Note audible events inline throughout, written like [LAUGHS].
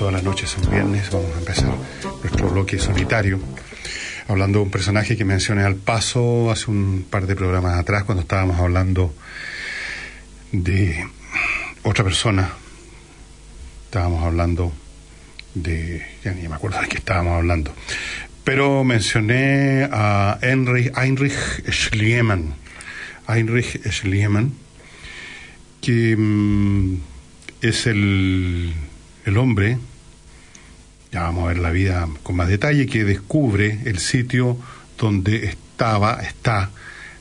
Todas las noches son viernes. Vamos a empezar nuestro bloque solitario hablando de un personaje que mencioné al paso hace un par de programas atrás cuando estábamos hablando de otra persona. Estábamos hablando de... ya ni me acuerdo de qué estábamos hablando. Pero mencioné a Heinrich, Heinrich Schliemann. Heinrich Schliemann, que mm, es el, el hombre ya vamos a ver la vida con más detalle, que descubre el sitio donde estaba, está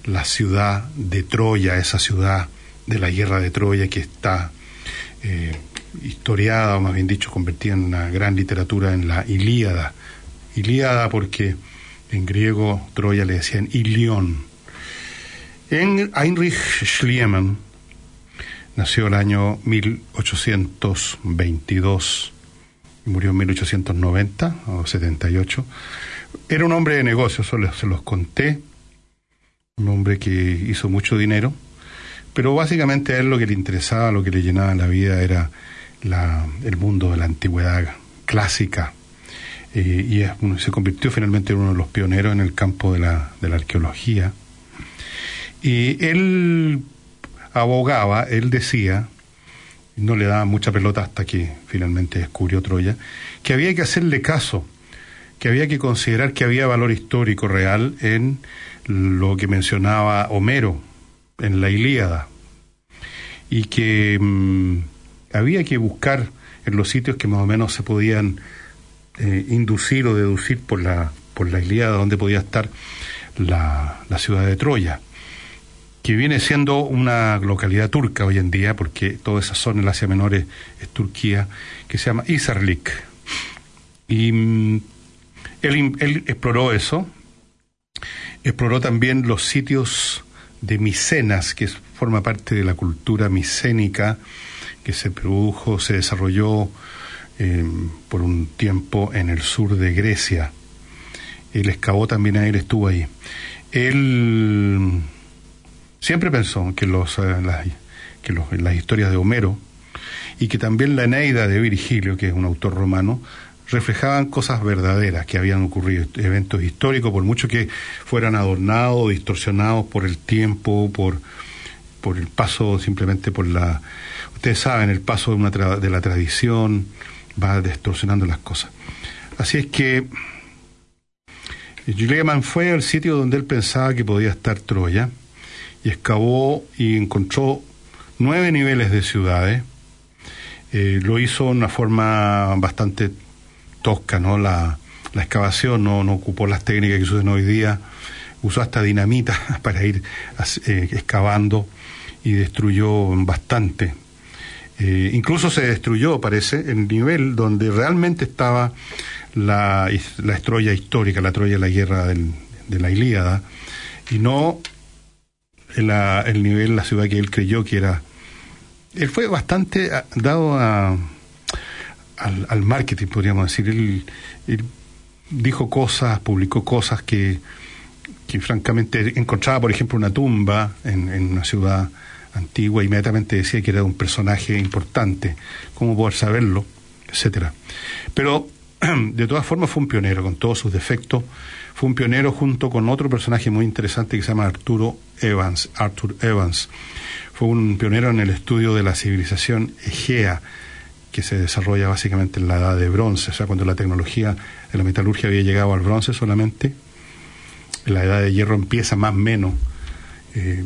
la ciudad de Troya, esa ciudad de la guerra de Troya que está eh, historiada, o más bien dicho, convertida en una gran literatura en la Ilíada. Ilíada porque en griego Troya le decían Ilión. En Heinrich Schliemann nació el año 1822 murió en 1890 o 78. Era un hombre de negocios, se los conté, un hombre que hizo mucho dinero, pero básicamente a él lo que le interesaba, lo que le llenaba la vida era la, el mundo de la antigüedad clásica. Eh, y se convirtió finalmente en uno de los pioneros en el campo de la, de la arqueología. Y él abogaba, él decía, no le daba mucha pelota hasta que finalmente descubrió Troya, que había que hacerle caso, que había que considerar que había valor histórico real en lo que mencionaba Homero en la Ilíada, y que mm, había que buscar en los sitios que más o menos se podían eh, inducir o deducir por la, por la Ilíada, donde podía estar la, la ciudad de Troya que viene siendo una localidad turca hoy en día, porque toda esa zona, el Asia Menor, es, Turquía, que se llama Isarlik. Y mm, él, exploró eso, exploró también los sitios de Micenas, que forma parte de la cultura micénica que se produjo, se desarrolló eh, por un tiempo en el sur de Grecia. Él excavó también él estuvo ahí. Él Siempre pensó que, los, eh, las, que las historias de Homero y que también la Eneida de Virgilio, que es un autor romano, reflejaban cosas verdaderas que habían ocurrido, eventos históricos, por mucho que fueran adornados, distorsionados por el tiempo, por, por el paso, simplemente por la... Ustedes saben, el paso de, una de la tradición va distorsionando las cosas. Así es que Julian fue al sitio donde él pensaba que podía estar Troya, y excavó y encontró nueve niveles de ciudades. Eh, lo hizo de una forma bastante tosca, ¿no? La, la excavación no, no, ocupó las técnicas que usan hoy día, usó hasta dinamita [LAUGHS] para ir eh, excavando y destruyó bastante. Eh, incluso se destruyó, parece, el nivel donde realmente estaba la, la histórica, la Troya de la guerra del, de la Ilíada, y no la, el nivel, la ciudad que él creyó que era. Él fue bastante ah, dado a, al, marketing, podríamos decir. Él, dijo cosas, publicó cosas que, que francamente encontraba, por ejemplo, una tumba en, en una ciudad antigua, inmediatamente decía que era un personaje importante, cómo poder saberlo, etcétera. Pero [CLEARS THROAT] de todas formas fue un pionero, con todos sus defectos, fue un pionero junto con otro personaje muy interesante que se llama Arturo Evans. Arthur Evans fue un pionero en el estudio de la civilización egea, que se desarrolla básicamente en la edad de bronce, o sea, cuando la tecnología de la metalurgia había llegado al bronce solamente, la edad de hierro empieza más o menos eh,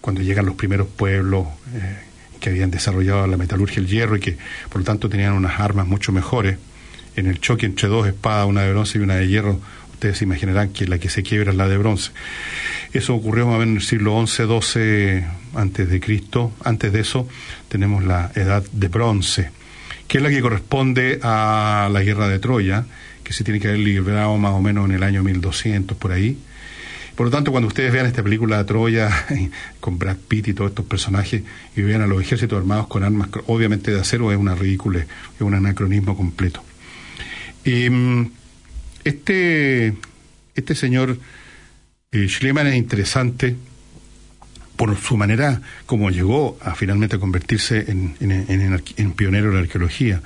cuando llegan los primeros pueblos eh, que habían desarrollado la metalurgia, el hierro, y que por lo tanto tenían unas armas mucho mejores. En el choque entre dos espadas, una de bronce y una de hierro, ustedes imaginarán que la que se quiebra es la de bronce. Eso ocurrió más o menos en el siglo XI, XII antes de Cristo. Antes de eso tenemos la edad de bronce, que es la que corresponde a la guerra de Troya, que se tiene que haber librado más o menos en el año 1200 por ahí. Por lo tanto, cuando ustedes vean esta película de Troya [LAUGHS] con Brad Pitt y todos estos personajes y vean a los ejércitos armados con armas obviamente de acero, es una ridícula, es un anacronismo completo. Em, este, este señor eh, Schliemann es interesante por su manera como llegó a finalmente convertirse en, en, pionero de la arqueología.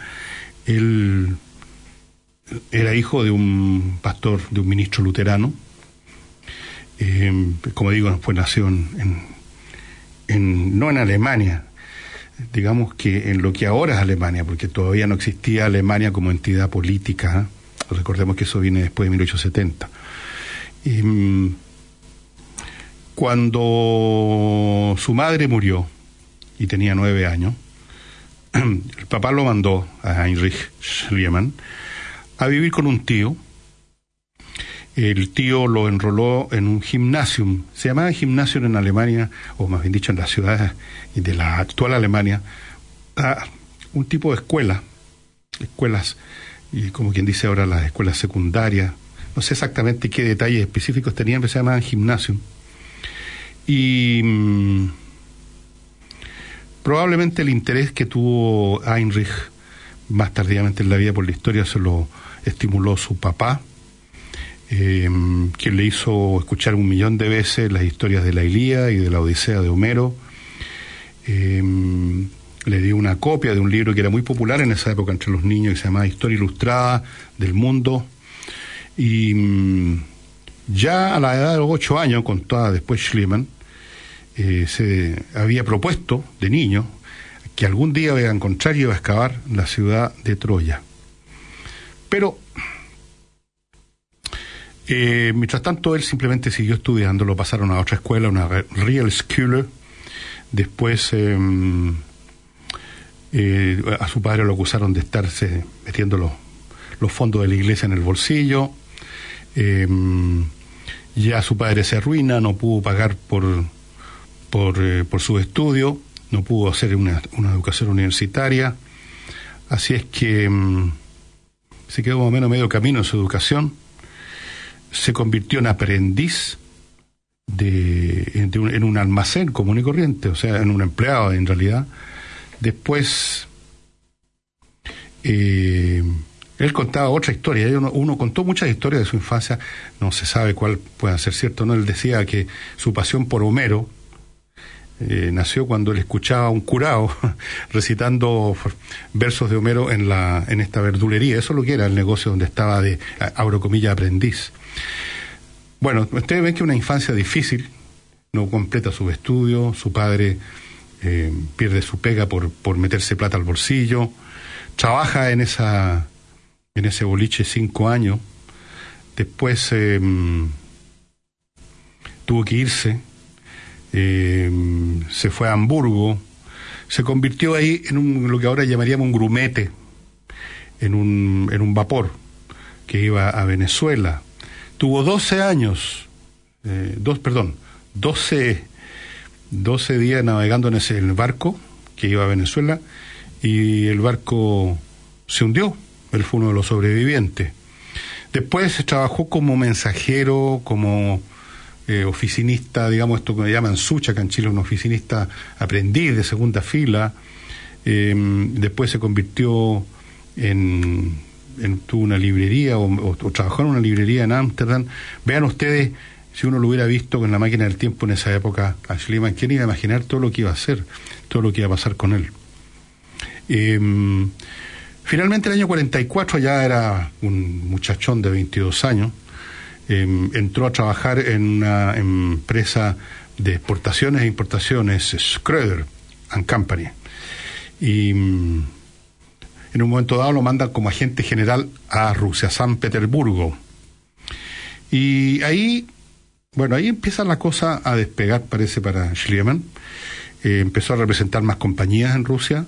Él era hijo de un pastor, de un ministro luterano. Eh, como digo, fue nació en, no en Alemania, digamos que en lo que ahora es Alemania, porque todavía no existía Alemania como entidad política. ¿eh? Recordemos que eso viene después de 1870. Y, cuando su madre murió y tenía nueve años, [CLEARS THROAT] el papá lo mandó a Heinrich Schliemann a vivir con un tío. El tío lo enroló en un gimnasium. Se llamaba gimnasium en Alemania, o más bien dicho en la ciudad de la actual Alemania, un tipo de escuela, escuelas, y como quien dice ahora las escuelas secundarias. No sé exactamente qué detalles específicos tenían, pero se llamaban gimnasium y mm, probablemente el interés que tuvo Heinrich más tardíamente en la vida por la historia se lo estimuló su papá, eh, quien le hizo escuchar un millón de veces las historias de la Ilíada y de la Odisea de Homero. Eh, le dio una copia de un libro que era muy popular en esa época entre los niños, que se llamaba Historia Ilustrada del Mundo. Y mm, ya a la edad de los ocho años, contaba después Schliemann, eh, se había propuesto de niño que algún día iba a encontrar y iba a excavar la ciudad de Troya. Pero, eh, mientras tanto, él simplemente siguió estudiando, lo pasaron a otra escuela, una Real School. Después em, eh, a su padre lo acusaron de estarse metiendo los, fondos de la iglesia en el bolsillo. Em, ya su padre se arruina, no pudo pagar por por, eh, su estudio, no pudo hacer una, una, educación universitaria, así es que mm, se quedó más o menos medio camino en su educación, se convirtió en aprendiz de, en, un, almacén común y corriente, o sea, en un empleado en realidad. Después, eh, él contaba otra historia, uno, uno, contó muchas historias de su infancia, no se sabe cuál puede ser cierto, no, él decía que su pasión por Homero, eh, nació cuando él escuchaba a un curado [LAUGHS] recitando versos de Homero en, la, en esta verdulería. Eso es lo que era el negocio donde estaba de, abro comillas, aprendiz. Bueno, ustedes ven que una infancia difícil, no completa sus estudios, su padre eh, pierde su pega por, por meterse plata al bolsillo, trabaja en, esa, en ese boliche cinco años, después em, tuvo que irse eh, se fue a Hamburgo, se convirtió ahí en un, lo que ahora llamaríamos un grumete, en un, en un vapor que iba a Venezuela. Tuvo 12 años, eh, dos, perdón, 12, 12 días navegando en ese el barco que iba a Venezuela y el barco se hundió. Él fue uno de los sobrevivientes. Después trabajó como mensajero, como eh, oficinista, digamos, esto que llaman sucha, acá en Chile, un oficinista aprendiz de segunda fila. Eh, después se convirtió en, en tuvo una librería o, trabajó en una librería en Ámsterdam. Vean ustedes, si uno lo hubiera visto con la máquina del tiempo en esa época, a Schliemann, ¿quién iba a imaginar todo lo que iba a hacer, todo lo que iba a pasar con él? Eh, finalmente, el año 44 ya era un muchachón de 22 años Em, entró a trabajar en una empresa de exportaciones e importaciones, Schröder and Company. Y mm, en un momento dado lo mandan como agente general a Rusia, San Petersburgo. Y ahí, bueno, ahí empieza la cosa a despegar, parece, para Schliemann. Eh, empezó a representar más compañías en Rusia.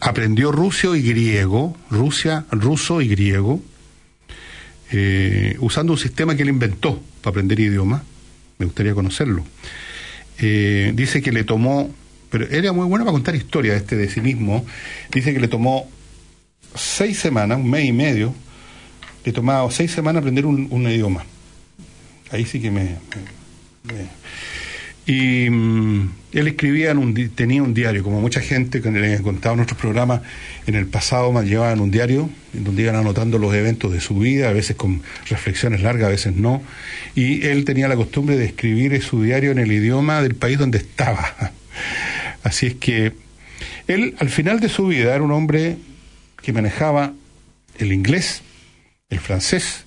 Aprendió ruso y griego, Rusia, ruso y griego eh, usando un sistema que él inventó para aprender idiomas. Me gustaría conocerlo. Eh, dice que le tomó, pero era muy bueno para contar historias este de sí mismo. Dice que le tomó seis semanas, un mes y medio, le tomaba seis semanas aprender un, un idioma. Ahí sí que me... Y mm, él escribía, en un, tenía un diario, como mucha gente que le en nuestros programas, en el pasado llevaban un diario, donde iban anotando los eventos de su vida, a veces con reflexiones largas, a veces no. Y él tenía la costumbre de escribir su diario en el idioma del país donde estaba. [LAUGHS] Así es que él, al final de su vida, era un hombre que manejaba el inglés, el francés,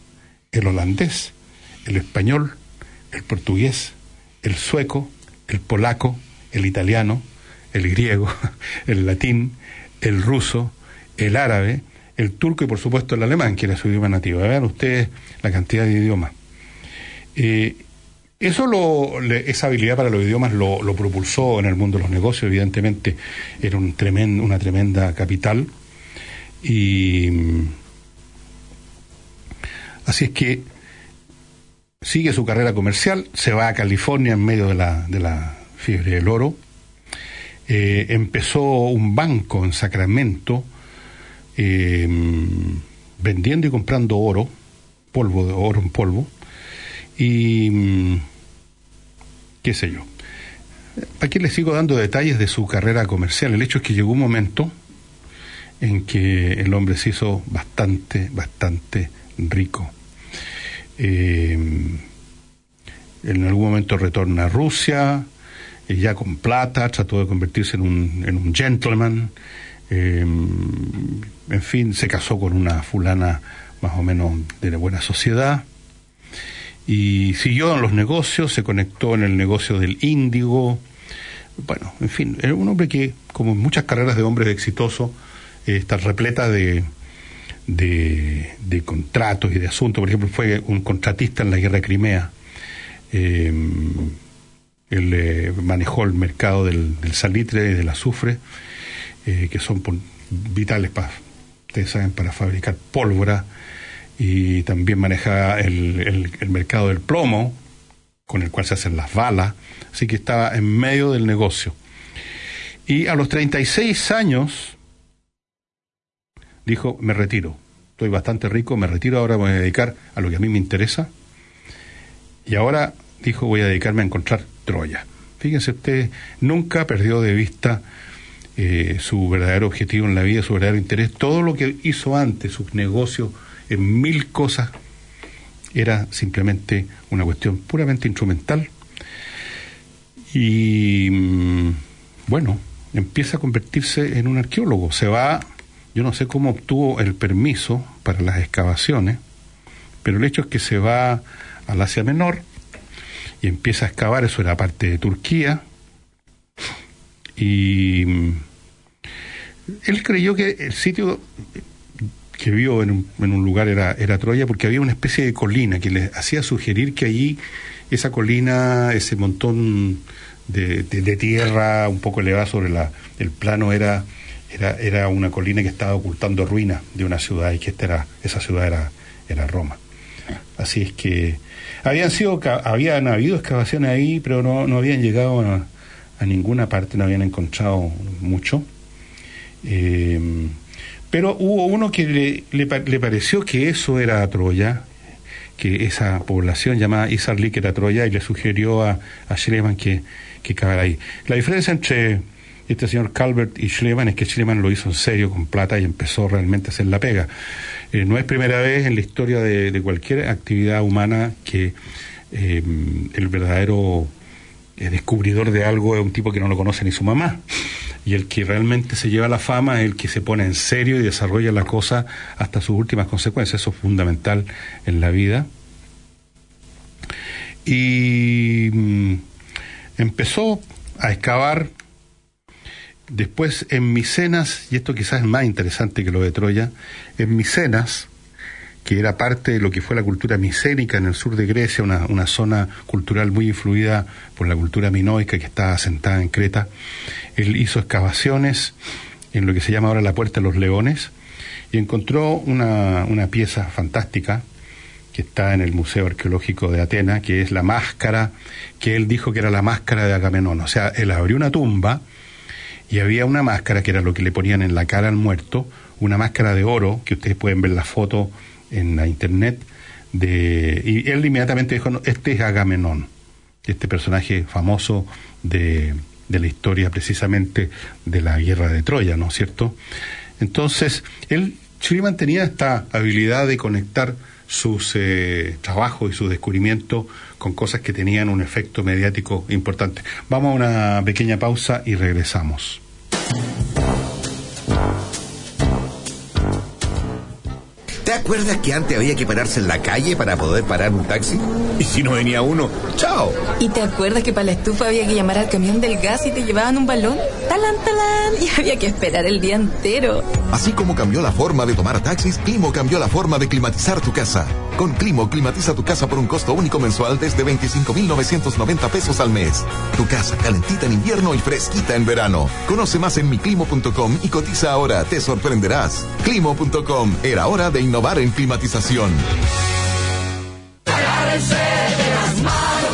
el holandés, el español, el portugués, el sueco, el polaco, el italiano, el griego, [LAUGHS] el latín, el ruso, el árabe, el turco y por supuesto el alemán, que era su idioma nativo. Vean ustedes la cantidad de idiomas. Eh, eso lo, esa habilidad para los idiomas lo, propulsó en el mundo de los negocios, evidentemente era un tremendo, una tremenda capital. Y así es que sigue su carrera comercial, se va a California en medio de la, de la fiebre del oro, eh, empezó un banco en Sacramento eh, vendiendo y comprando oro, polvo de oro en polvo, y qué sé yo. Aquí les sigo dando detalles de su carrera comercial. El hecho es que llegó un momento en que el hombre se hizo bastante, bastante rico. Eh, en algún momento retorna a Rusia, y ya con plata, trató de convertirse en un, en un gentleman, eh, en fin, se casó con una fulana más o menos de la buena sociedad, y siguió en los negocios, se conectó en el negocio del índigo, bueno, en fin, era un hombre que, como en muchas carreras de hombres exitosos, eh, está repleta de, de, contratos y de asuntos. Por ejemplo, fue un contratista en la guerra de Crimea. Eh, él eh, manejó el mercado del, salitre y del azufre, eh, que son vitales para, ustedes saben, para fabricar pólvora. Y también maneja el, el mercado del plomo, con el cual se hacen las balas. Así que estaba en medio del negocio. Y a los 36 años dijo, me retiro, estoy bastante rico, me retiro, ahora voy a dedicar a lo que a mí me interesa. Y ahora dijo, voy a dedicarme a encontrar Troya. Fíjense usted, nunca perdió de vista eh, su verdadero objetivo en la vida, su verdadero interés. Todo lo que hizo antes, sus negocios, en mil cosas, era simplemente una cuestión puramente instrumental. Y mm, bueno, empieza a convertirse en un arqueólogo. Se va yo no sé cómo obtuvo el permiso para las excavaciones, pero el hecho es que se va al Asia Menor y empieza a excavar, eso era parte de Turquía, y mm, él creyó que el sitio que vio en un, en un lugar era, Troya porque había una especie de colina que le hacía sugerir que allí esa colina, ese montón de, de, tierra un poco elevada sobre la, el plano era era, era una colina que estaba ocultando ruinas de una ciudad y que esta era, esa ciudad era, era Roma. Así es que habían sido, habían habido excavaciones ahí, pero no, no habían llegado a, ninguna parte, no habían encontrado mucho. Eh, pero hubo uno que le, le, pareció que eso era Troya, que esa población llamada Isarlik era Troya, y le sugirió a, a que, que cavara ahí. La diferencia entre este señor Calvert y Schleman es que Schleman lo hizo en serio, con plata, y empezó realmente a hacer la pega. Eh, no es primera vez en la historia de, cualquier actividad humana que eh, el verdadero eh, descubridor de algo es un tipo que no lo conoce ni su mamá. Y el que realmente se lleva la fama es el que se pone en serio y desarrolla la cosa hasta sus últimas consecuencias. Eso es fundamental en la vida. Y mm, empezó a excavar Después en Micenas, y esto quizás es más interesante que lo de Troya, en Micenas, que era parte de lo que fue la cultura micénica en el sur de Grecia, una, una zona cultural muy influida por la cultura minoica que estaba asentada en Creta, él hizo excavaciones en lo que se llama ahora la Puerta de los Leones y encontró una, una pieza fantástica que está en el Museo Arqueológico de Atenas, que es la máscara que él dijo que era la máscara de Agamenón. O sea, él abrió una tumba, y había una máscara que era lo que le ponían en la cara al muerto, una máscara de oro, que ustedes pueden ver la foto en la internet de y él inmediatamente dijo, este es Agamenón, este personaje famoso de, de la historia precisamente de la guerra de Troya, ¿no es cierto? Entonces, él, Schliemann tenía esta habilidad de conectar sus eh, trabajos y sus descubrimientos con cosas que tenían un efecto mediático importante. Vamos a una pequeña pausa y regresamos. ¿Te acuerdas que antes había que pararse en la calle para poder parar un taxi? Y si no venía uno, ¡chao! ¿Y te acuerdas que para la estufa había que llamar al camión del gas y te llevaban un balón? ¡Talán, talán! Y había que esperar el día entero. Así como cambió la forma de tomar taxis, Climo cambió la forma de climatizar tu casa. Con Climo, climatiza tu casa por un costo único mensual desde 25,990 pesos al mes. Tu casa calentita en invierno y fresquita en verano. Conoce más en miclimo.com y cotiza ahora, te sorprenderás. Climo.com, era hora de innovar en climatización.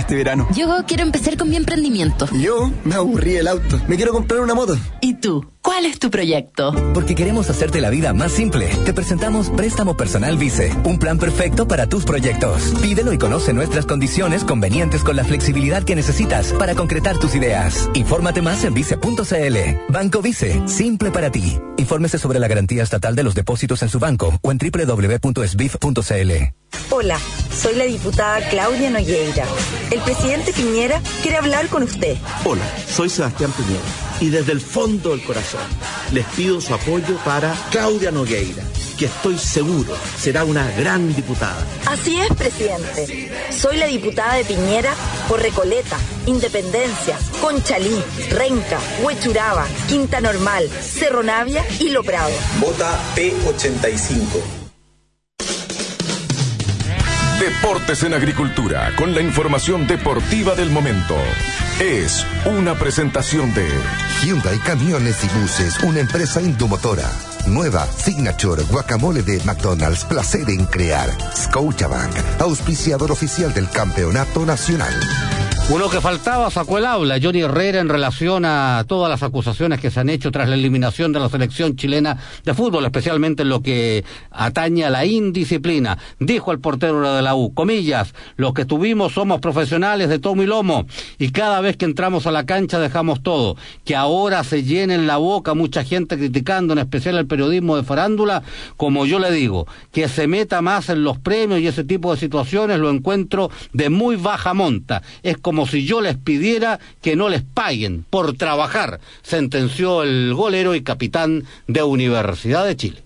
este verano. Yo quiero empezar con mi emprendimiento. Yo me aburrí el auto. Me quiero comprar una moto. ¿Y tú? ¿Cuál es tu proyecto? Porque queremos hacerte la vida más simple. Te presentamos Préstamo Personal Vice, un plan perfecto para tus proyectos. Pídelo y conoce nuestras condiciones convenientes con la flexibilidad que necesitas para concretar tus ideas. Infórmate más en vice.cl. Banco Vice, simple para ti. Infórmese sobre la garantía estatal de los depósitos en su banco o en www.sbif.cl. Hola, soy la diputada Claudia Nogueira. El presidente Piñera quiere hablar con usted. Hola, soy Sebastián Piñera y desde el fondo del corazón les pido su apoyo para Claudia Nogueira, que estoy seguro será una gran diputada. Así es, presidente. Soy la diputada de Piñera por Recoleta, Independencia, Conchalí, Renca, Huechuraba, Quinta Normal, Cerro Navia y Lo Prado. Vota P85. Deportes en Agricultura, con la información deportiva del momento. Es una presentación de Hyundai Camiones y Buses, una empresa indomotora. Nueva Signature Guacamole de McDonald's, placer en crear. Scotiabank, auspiciador oficial del Campeonato Nacional. Uno que faltaba sacó el aula, Johnny Herrera, en relación a todas las acusaciones que se han hecho tras la eliminación de la selección chilena de fútbol, especialmente en lo que atañe a la indisciplina. Dijo el portero de la U, comillas, los que tuvimos somos profesionales de tomo y lomo, y cada vez que entramos a la cancha dejamos todo. Que ahora se llene en la boca mucha gente criticando, en especial el periodismo de farándula, como yo le digo, que se meta más en los premios y ese tipo de situaciones lo encuentro de muy baja monta. Es como si yo les pidiera que no les paguen por trabajar, sentenció el golero y capitán de Universidad de Chile.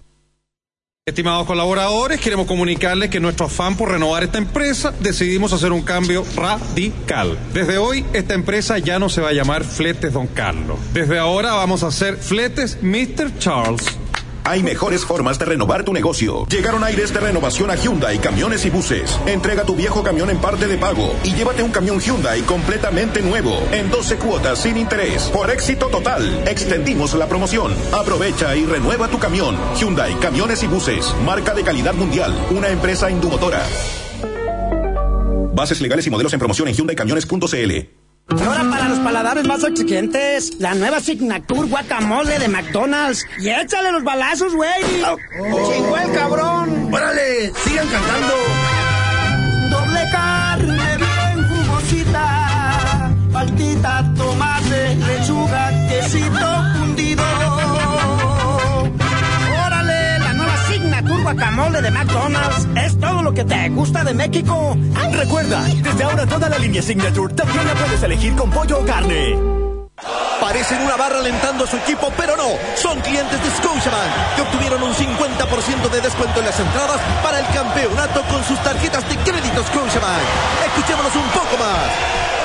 Estimados colaboradores, queremos comunicarles que nuestro afán por renovar esta empresa decidimos hacer un cambio radical. Desde hoy, esta empresa ya no se va a llamar Fletes Don Carlos. Desde ahora vamos a hacer Fletes Mr. Charles. Hay mejores formas de renovar tu negocio. Llegaron aires de renovación a Hyundai, camiones y buses. Entrega tu viejo camión en parte de pago y llévate un camión Hyundai completamente nuevo, en 12 cuotas sin interés. Por éxito total, extendimos la promoción. Aprovecha y renueva tu camión. Hyundai, camiones y buses. Marca de calidad mundial. Una empresa indumotora. Bases legales y modelos en promoción en HyundaiCamiones.cl. Y ahora para los paladares más exigentes, la nueva Signature Guacamole de McDonald's. Y échale los balazos, güey. ¡Chingó el cabrón! ¡Órale! ¡Sigan cantando! Doble carne bien jugosita, paltita, tomate, Guacamole de McDonald's. Es todo lo que te gusta de México. Recuerda, desde ahora toda la línea Signature también la puedes elegir con pollo o carne. Parecen una barra alentando a su equipo, pero no. Son clientes de Scotiabank que obtuvieron un 50% de descuento en las entradas para el campeonato con sus tarjetas de crédito Scotiabank. Escuchémonos un poco más.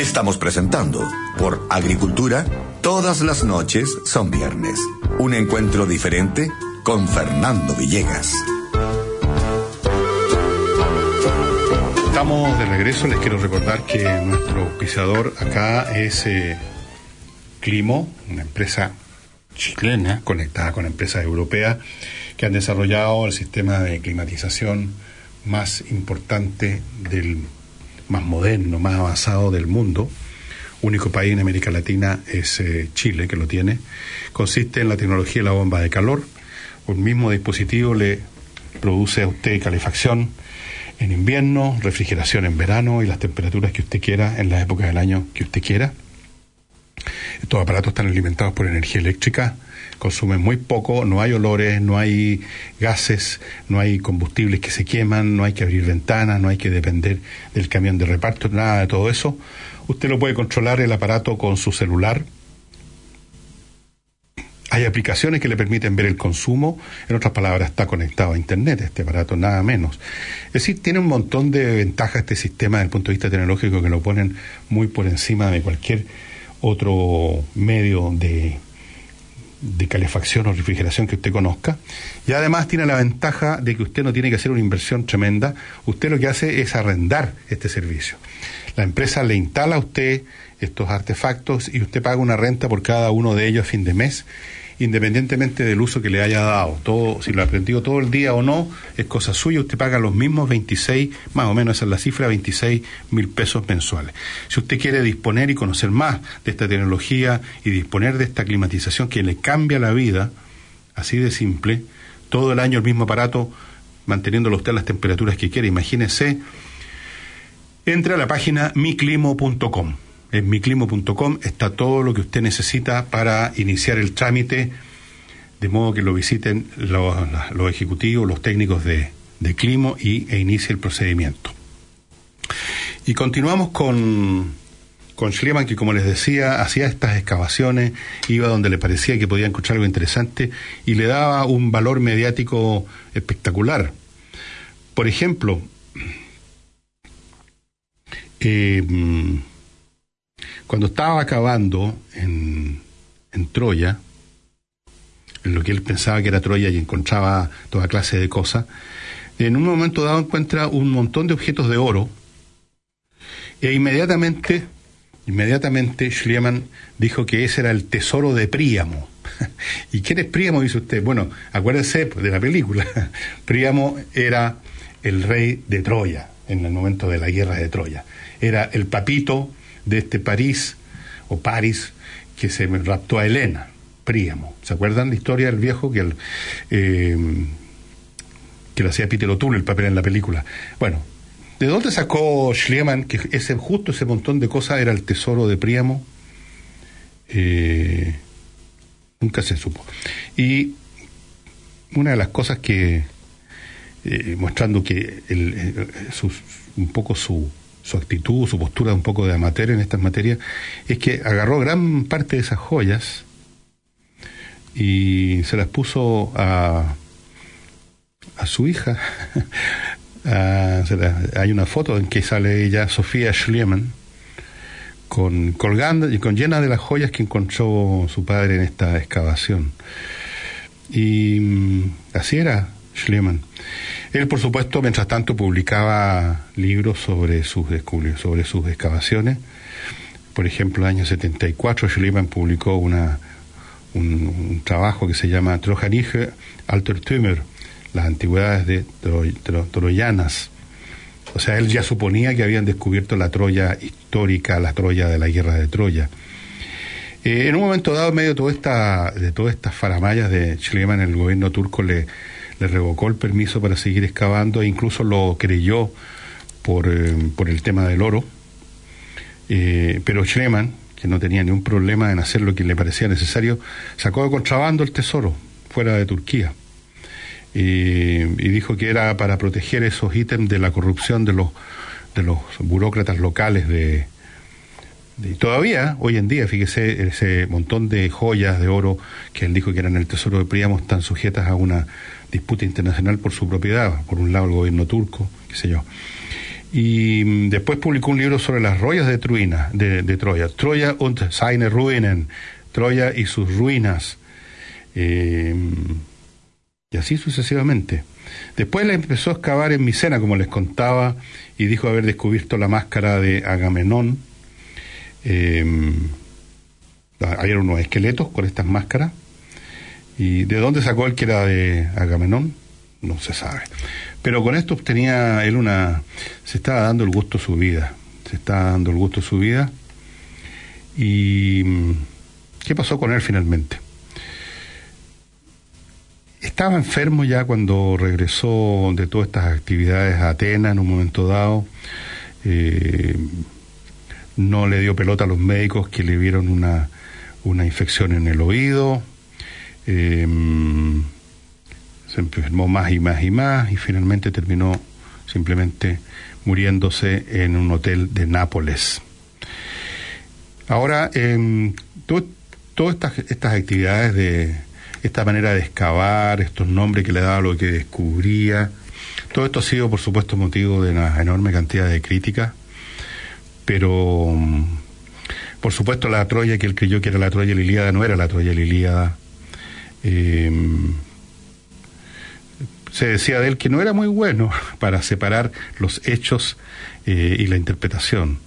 Estamos presentando por Agricultura, todas las noches son viernes. Un encuentro diferente con Fernando Villegas. Estamos de regreso, les quiero recordar que nuestro auspiciador acá es eh, Climo, una empresa chilena conectada con empresas europeas que han desarrollado el sistema de climatización más importante del más moderno, más avanzado del mundo. Único país en América Latina es eh, Chile que lo tiene. Consiste en la tecnología de la bomba de calor. Un mismo dispositivo le produce a usted calefacción en invierno, refrigeración en verano y las temperaturas que usted quiera en la época del año que usted quiera. Estos aparatos están alimentados por energía eléctrica, consumen muy poco, no hay olores, no hay gases, no hay combustibles que se queman, no hay que abrir ventanas, no hay que depender del camión de reparto, nada de todo eso. Usted lo puede controlar el aparato con su celular. Hay aplicaciones que le permiten ver el consumo, en otras palabras, está conectado a Internet este aparato, nada menos. Es decir, tiene un montón de ventajas este sistema desde el punto de vista tecnológico que lo ponen muy por encima de cualquier otro medio de, de calefacción o refrigeración que usted conozca. Y además tiene la ventaja de que usted no tiene que hacer una inversión tremenda. Usted lo que hace es arrendar este servicio. La empresa le instala a usted estos artefactos y usted paga una renta por cada uno de ellos a fin de mes independientemente del uso que le haya dado. Todo, si lo ha aprendido todo el día o no, es cosa suya. Usted paga los mismos 26, más o menos esa es la cifra, 26 mil pesos mensuales. Si usted quiere disponer y conocer más de esta tecnología y disponer de esta climatización que le cambia la vida, así de simple, todo el año el mismo aparato, manteniéndolo usted a las temperaturas que quiere. Imagínese, entre a la página miclimo.com en miclimo.com está todo lo que usted necesita para iniciar el trámite, de modo que lo visiten los, los ejecutivos, los técnicos de, de Climo y, e inicie el procedimiento. Y continuamos con, con Schliemann, que como les decía, hacía estas excavaciones, iba donde le parecía que podía encontrar algo interesante y le daba un valor mediático espectacular. Por ejemplo, eh, cuando estaba acabando en, en Troya, en lo que él pensaba que era Troya y encontraba toda clase de cosas, en un momento dado encuentra un montón de objetos de oro e inmediatamente, inmediatamente Schliemann dijo que ese era el tesoro de Príamo. [LAUGHS] ¿Y quién es Príamo? Dice usted. Bueno, acuérdense de la película. [LAUGHS] Príamo era el rey de Troya en el momento de la guerra de Troya. Era el papito de este París o París que se raptó a Helena, Príamo. ¿Se acuerdan la historia del viejo que, el, eh, que lo hacía Peter O'Toole el papel en la película? Bueno, ¿de dónde sacó Schliemann que ese, justo ese montón de cosas era el tesoro de Príamo? Eh, nunca se supo. Y una de las cosas que, eh, mostrando que el, su, un poco su, su actitud, su postura un poco de amateur en estas materias, es que agarró gran parte de esas joyas y se las puso a, a su hija. [LAUGHS] Hay una foto en que sale ella, Sofía Schliemann, con, colgando y con llena de las joyas que encontró su padre en esta excavación. Y mm, así era Schliemann. Él, por supuesto, mientras tanto publicaba libros sobre sus sobre sus excavaciones. Por ejemplo, en el año 74 Schliemann publicó una, un, trabajo que se llama Trojanige Altertümer, las antigüedades de troyanas. O sea, él ya suponía que habían descubierto la Troya histórica, la Troya de la guerra de Troya. Eh, en un momento dado, en medio de, toda esta, de todas estas faramayas de Schliemann, el gobierno turco le, le revocó el permiso para seguir excavando e incluso lo creyó por, eh, por el tema del oro. Eh, pero Schliemann, que no tenía ningún problema en hacer lo que le parecía necesario, sacó de contrabando el tesoro fuera de Turquía. y dijo que era para proteger esos ítems de la corrupción de los, de los burócratas locales de, y todavía, hoy en día, fíjese, ese montón de joyas de oro que él dijo que eran el tesoro de Príamo están sujetas a una disputa internacional por su propiedad, por un lado el gobierno turco, qué sé yo. Y mm, después publicó un libro sobre las rollas de, Truina, de, Troya, Troya und seine Ruinen, Troya y sus ruinas, eh, y así sucesivamente. Después le empezó a excavar en Micena, como les contaba, y dijo haber descubierto la máscara de Agamenón. Eh, había unos esqueletos con estas máscaras ¿Y de dónde sacó él que era de Agamenón? No se sabe. Pero con esto obtenía él una... Se estaba dando el gusto su vida. Se estaba dando el gusto su vida. ¿Y qué pasó con él finalmente? Estaba enfermo ya cuando regresó de todas estas actividades a Atenas en un momento dado. Eh, no le dio pelota a los médicos que le vieron una, una infección en el oído eh, se enfermó más y más y más y finalmente terminó simplemente muriéndose en un hotel de Nápoles. Ahora, eh, todas estas, estas actividades de esta manera de excavar, estos nombres que le daba lo que descubría, todo esto ha sido, por supuesto, motivo de una enorme cantidad de críticas, pero por supuesto la Troya que él creyó que era la Troya Liliada no era la Troya Liliada, eh, se decía de él que no era muy bueno [LAUGHS] para separar los hechos eh, y la interpretación.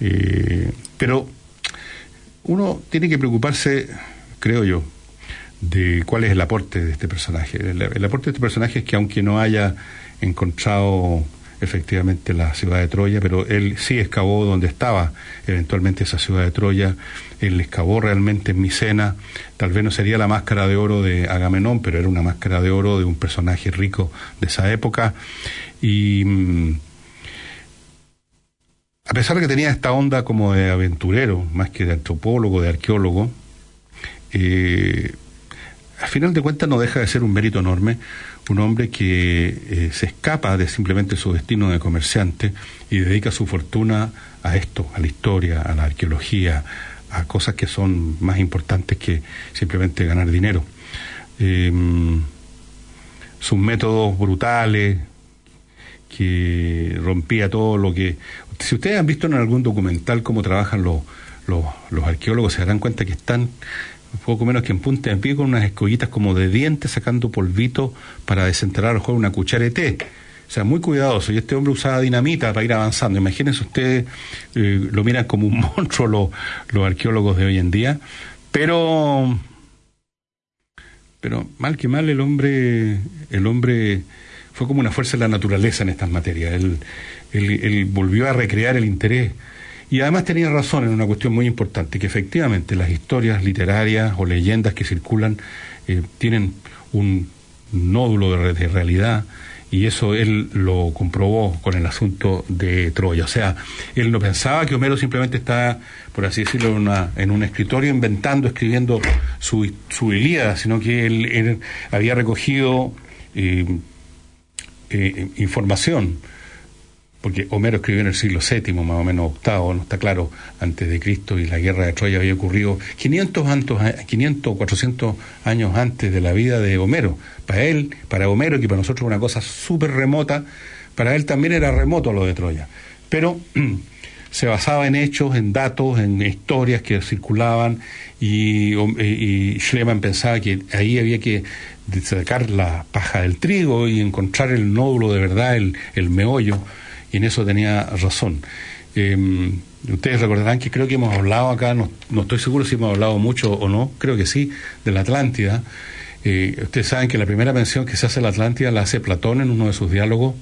Eh, pero uno tiene que preocuparse, creo yo, de cuál es el aporte de este personaje. el aporte de este personaje es que aunque no haya encontrado efectivamente la ciudad de Troya, pero él sí excavó donde estaba eventualmente esa ciudad de Troya, él excavó realmente en Micena, tal vez no sería la máscara de oro de Agamenón, pero era una máscara de oro de un personaje rico de esa época, y mm, a pesar de que tenía esta onda como de aventurero, más que de antropólogo, de arqueólogo, eh, al final de cuentas no deja de ser un mérito enorme un hombre que eh, se escapa de simplemente su destino de comerciante y dedica su fortuna a esto, a la historia, a la arqueología, a cosas que son más importantes que simplemente ganar dinero. Em, sus métodos brutales, que rompía todo lo que... Si ustedes han visto en algún documental cómo trabajan los, los, arqueólogos, se darán cuenta que están poco menos que en punta de pie con unas escollitas como de dientes sacando polvito para desenterrar a una cuchara de té. O sea, muy cuidadoso. Y este hombre usaba dinamita para ir avanzando. Imagínense ustedes, eh, lo miran como un [LAUGHS] monstruo los, los arqueólogos de hoy en día. Pero, pero mal que mal el hombre, el hombre fue como una fuerza de la naturaleza en estas materias. Él, él, volvió a recrear el interés y además tenía razón en una cuestión muy importante, que efectivamente las historias literarias o leyendas que circulan eh, tienen un nódulo de, realidad y eso él lo comprobó con el asunto de Troya. O sea, él no pensaba que Homero simplemente estaba, por así decirlo, en, un escritorio inventando, escribiendo su, su Ilíada, sino que él, había recogido eh, eh, información porque Homero escribió en el siglo VII, más o menos octavo, no está claro, antes de Cristo, y la guerra de Troya había ocurrido 500, 500 400 años antes de la vida de Homero. Para él, para Homero, que para nosotros es una cosa súper remota, para él también era remoto lo de Troya. Pero [CLEARS THROAT] se basaba en hechos, en datos, en historias que circulaban, y, y Schleman pensaba que ahí había que sacar la paja del trigo y encontrar el nódulo de verdad, el, el meollo y en eso tenía razón. Em, ustedes recordarán que creo que hemos hablado acá, no, estoy seguro si hemos hablado mucho o no, creo que sí, de la Atlántida. Eh, ustedes saben que la primera mención que se hace a la Atlántida la hace Platón en uno de sus diálogos.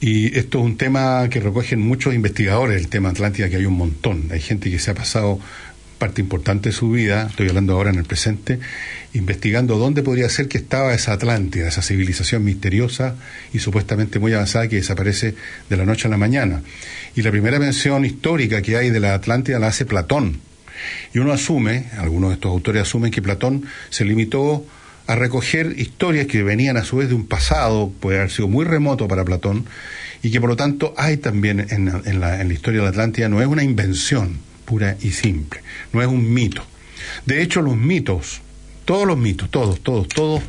Y esto es un tema que recogen muchos investigadores, el tema Atlántida, que hay un montón. Hay gente que se ha pasado parte importante de su vida, estoy hablando ahora en el presente, investigando dónde podría ser que estaba esa Atlántida, esa civilización misteriosa y supuestamente muy avanzada que desaparece de la noche a la mañana. Y la primera mención histórica que hay de la Atlántida la hace Platón. Y uno asume, algunos de estos autores asumen que Platón se limitó a recoger historias que venían a su vez de un pasado, puede haber sido muy remoto para Platón, y que por lo tanto hay también en, en, la, en la historia de la Atlántida, no es una invención, pura y simple. No es un mito. De hecho, los mitos, todos los mitos, todos, todos, todos,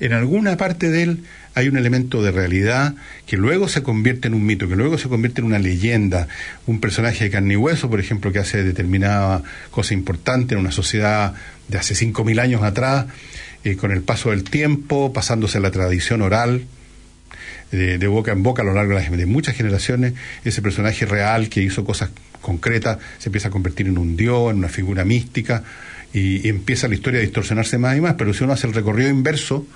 en alguna parte de él hay un elemento de realidad que luego se convierte en un mito, que luego se convierte en una leyenda, un personaje de carne y hueso, por ejemplo, que hace determinada cosa importante en una sociedad de hace 5.000 años atrás, eh, con el paso del tiempo, pasándose la tradición oral, de, de, boca en boca a lo largo de muchas generaciones, ese personaje real que hizo cosas concreta, se empieza a convertir en un dios, en una figura mística, y, empieza la historia a distorsionarse más y más, pero si uno hace el recorrido inverso,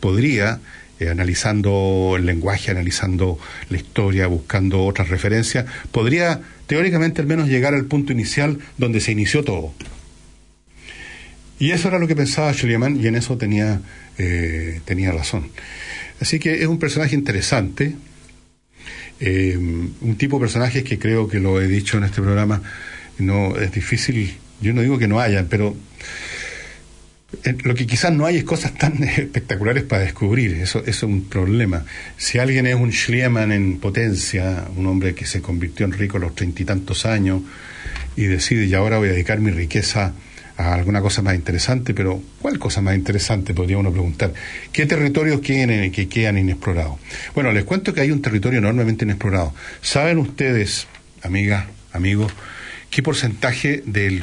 podría, eh, analizando el lenguaje, analizando la historia, buscando otras referencias, podría teóricamente al menos llegar al punto inicial donde se inició todo. Y eso era lo que pensaba Schliemann y en eso tenía, eh, tenía razón. Así que es un personaje interesante, eh, un tipo de personajes que creo que lo he dicho en este programa, no es difícil, yo no digo que no haya, pero eh, lo que quizás no hay es cosas tan [LAUGHS] espectaculares para descubrir, eso, eso es un problema. Si alguien es un Schliemann en potencia, un hombre que se convirtió en rico a los treinta y tantos años y decide, y ahora voy a dedicar mi riqueza alguna cosa más interesante, pero ¿cuál cosa más interesante? Podría uno preguntar. ¿Qué territorios quedan, que quedan inexplorados? Bueno, les cuento que hay un territorio enormemente inexplorado. ¿Saben ustedes, amigas, amigos, qué porcentaje del,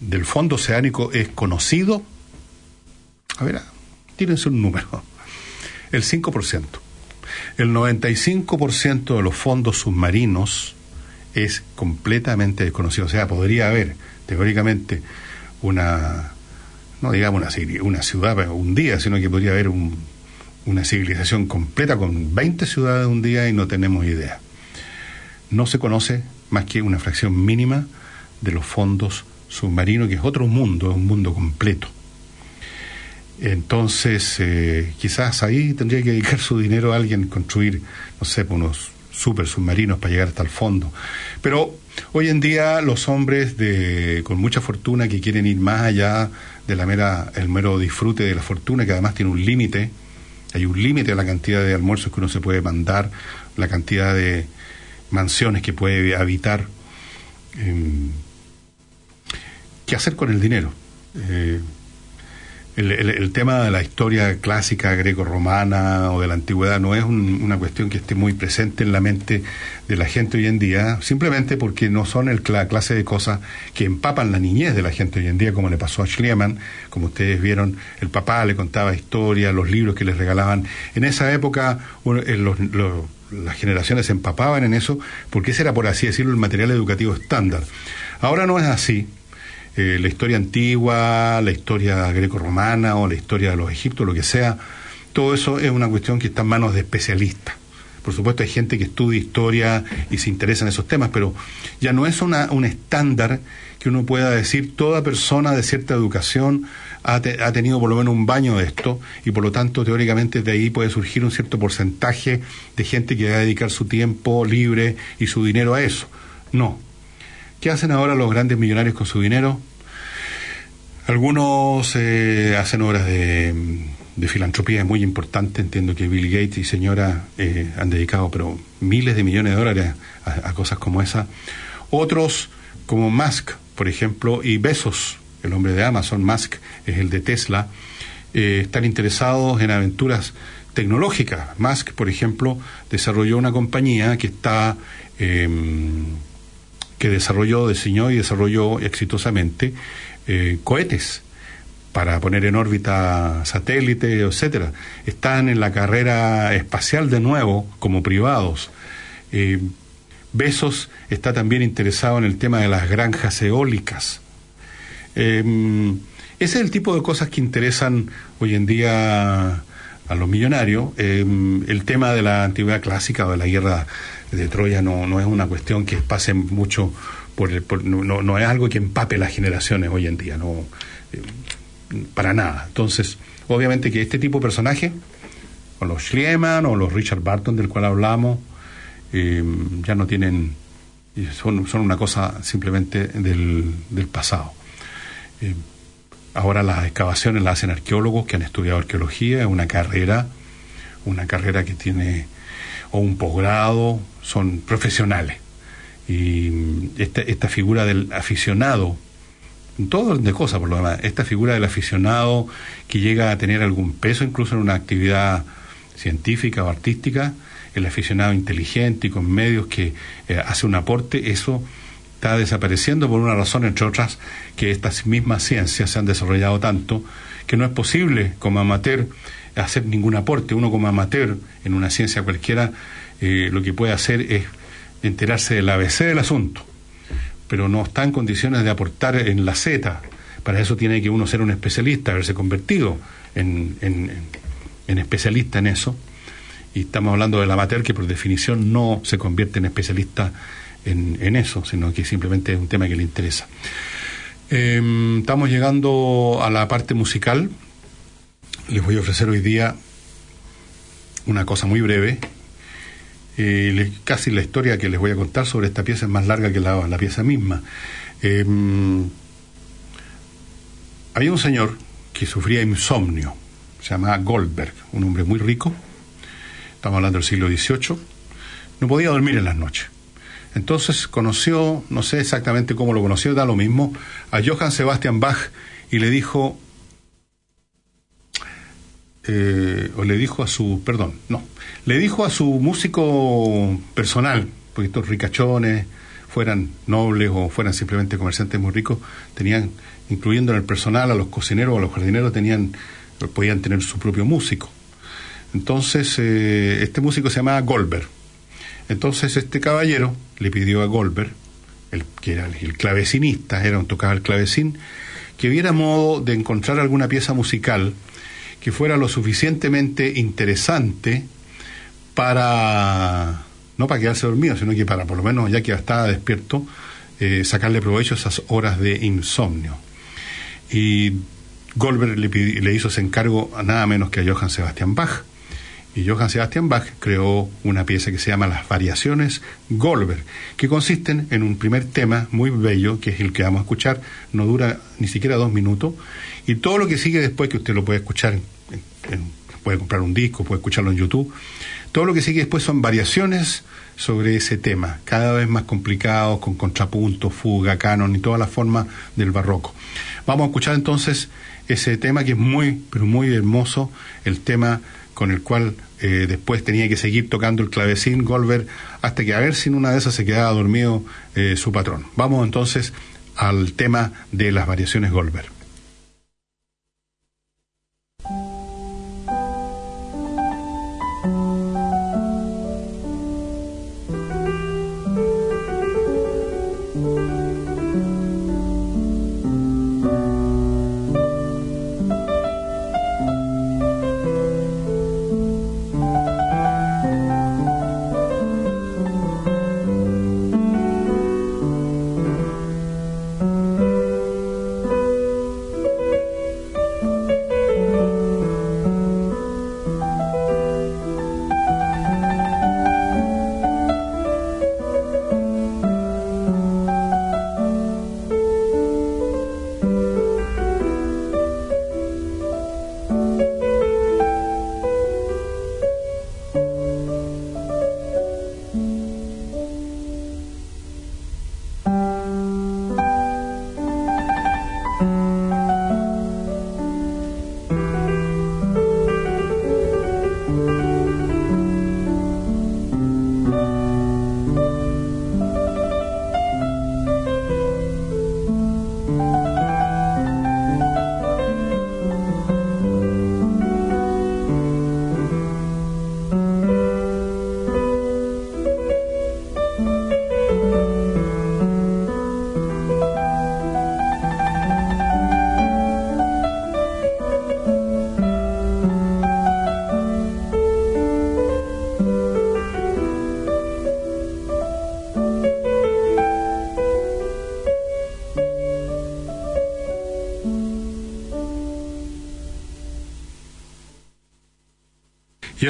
del fondo oceánico es conocido? A ver, tírense un número. El 5%. El 95% de los fondos submarinos es completamente desconocido. O sea, podría haber teóricamente una, no digamos una, una ciudad un día, sino que podría haber un, una civilización completa con 20 ciudades un día y no tenemos idea. No se conoce más que una fracción mínima de los fondos submarinos, que es otro mundo, es un mundo completo. Entonces, eh, quizás ahí tendría que dedicar su dinero a alguien, construir, no sé, unos super submarinos para llegar hasta el fondo. Pero hoy en día los hombres de, con mucha fortuna que quieren ir más allá de la mera, el mero disfrute de la fortuna, que además tiene un límite, hay un límite a la cantidad de almuerzos que uno se puede mandar, la cantidad de mansiones que puede habitar. Em, ¿Qué hacer con el dinero? Eh, el, tema de la historia clásica greco-romana o de la antigüedad no es una cuestión que esté muy presente en la mente de la gente hoy en día, simplemente porque no son el, la clase de cosas que empapan la niñez de la gente hoy en día, como le pasó a Schliemann, como ustedes vieron, el papá le contaba historias, los libros que les regalaban. En esa época las generaciones se empapaban en eso, porque ese era, por así decirlo, el material educativo estándar. Ahora no es así eh, la historia antigua, la historia greco-romana o la historia de los egiptos, lo que sea, todo eso es una cuestión que está en manos de especialistas. Por supuesto hay gente que estudia historia y se interesa en esos temas, pero ya no es una, un estándar que uno pueda decir toda persona de cierta educación ha, ha, tenido por lo menos un baño de esto y por lo tanto teóricamente de ahí puede surgir un cierto porcentaje de gente que va a dedicar su tiempo libre y su dinero a eso. No, ¿Qué hacen ahora los grandes millonarios con su dinero? Algunos eh, hacen obras de, de filantropía muy importante. Entiendo que Bill Gates y señora eh, han dedicado pero miles de millones de dólares a, cosas como esa. Otros, como Musk, por ejemplo, y Besos, el hombre de Amazon, Musk es el de Tesla, eh, están interesados en aventuras tecnológicas. Musk, por ejemplo, desarrolló una compañía que está eh, que desarrolló, diseñó y desarrolló exitosamente eh, cohetes para poner en órbita satélites, etcétera. Están en la carrera espacial de nuevo como privados. Eh, Besos está también interesado en el tema de las granjas eólicas. Eh, ese es el tipo de cosas que interesan hoy en día a los millonarios. Eh, el tema de la antigüedad clásica o de la guerra de Troya no, no es una cuestión que pase mucho por, el, no, no, es algo que empape las generaciones hoy en día, no eh, para nada. Entonces, obviamente que este tipo de personajes, o los Schliemann o los Richard Barton del cual hablamos, eh, ya no tienen, son, son una cosa simplemente del, del pasado. Eh, ahora las excavaciones las hacen arqueólogos que han estudiado arqueología, es una carrera, una carrera que tiene o un posgrado, son profesionales. Y esta, esta figura del aficionado, todo de cosas por lo demás, esta figura del aficionado que llega a tener algún peso incluso en una actividad científica o artística, el aficionado inteligente y con medios que eh, hace un aporte, eso está desapareciendo por una razón, entre otras, que estas mismas ciencias se han desarrollado tanto que no es posible como amateur hacer ningún aporte. Uno como amateur en una ciencia cualquiera eh, lo que puede hacer es enterarse del ABC del asunto, pero no está en condiciones de aportar en la Z. Para eso tiene que uno ser un especialista, haberse convertido en, en, especialista en eso. Y estamos hablando del amateur que por definición no se convierte en especialista en, en eso, sino que simplemente es un tema que le interesa. Eh, estamos llegando a la parte musical. Les voy a ofrecer hoy día una cosa muy breve. Eh, casi la historia que les voy a contar sobre esta pieza es más larga que la, pieza misma. Eh, había un señor que sufría insomnio, se llamaba Goldberg, un hombre muy rico, estamos hablando del siglo XVIII, no podía dormir en las noches. Entonces conoció, no sé exactamente cómo lo conoció, da lo mismo, a Johann Sebastian Bach y le dijo, eh, o le dijo a su, perdón, no, le dijo a su músico personal, porque estos ricachones, fueran nobles o fueran simplemente comerciantes muy ricos, tenían, incluyendo en el personal, a los cocineros o a los jardineros, tenían, podían tener su propio músico. Entonces, eh, este músico se llamaba Goldberg. Entonces, este caballero le pidió a Goldberg, el, que era el clavecinista, era un tocaba el clavecín, que viera modo de encontrar alguna pieza musical que fuera lo suficientemente interesante para, no para quedarse dormido, sino que para por lo menos, ya que estaba despierto, eh, sacarle provecho a esas horas de insomnio. Y Goldberg le, le hizo ese encargo a nada menos que a Johann Sebastian Bach. Y Johann Sebastian Bach creó una pieza que se llama Las Variaciones Goldberg, que consisten en un primer tema muy bello, que es el que vamos a escuchar, no dura ni siquiera dos minutos, y todo lo que sigue después, que usted lo puede escuchar, en, puede comprar un disco, puede escucharlo en YouTube, todo lo que sigue después son variaciones sobre ese tema, cada vez más complicados, con contrapunto, fuga, canon y toda la forma del barroco. Vamos a escuchar entonces ese tema que es muy, pero muy hermoso, el tema con el cual eh, después tenía que seguir tocando el clavecín Goldberg hasta que a ver si en una de esas se quedaba dormido eh, su patrón. Vamos entonces al tema de las variaciones Goldberg.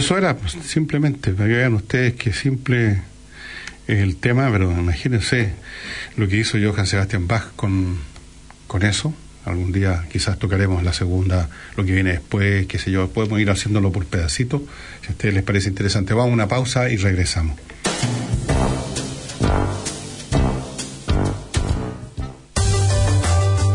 Eso era pues, simplemente, para que vean ustedes que simple es el tema, pero imagínense lo que hizo Johann Sebastian Bach con, con eso. Algún día quizás tocaremos la segunda, lo que viene después, qué sé yo, podemos ir haciéndolo por pedacitos, si a ustedes les parece interesante. Vamos a una pausa y regresamos.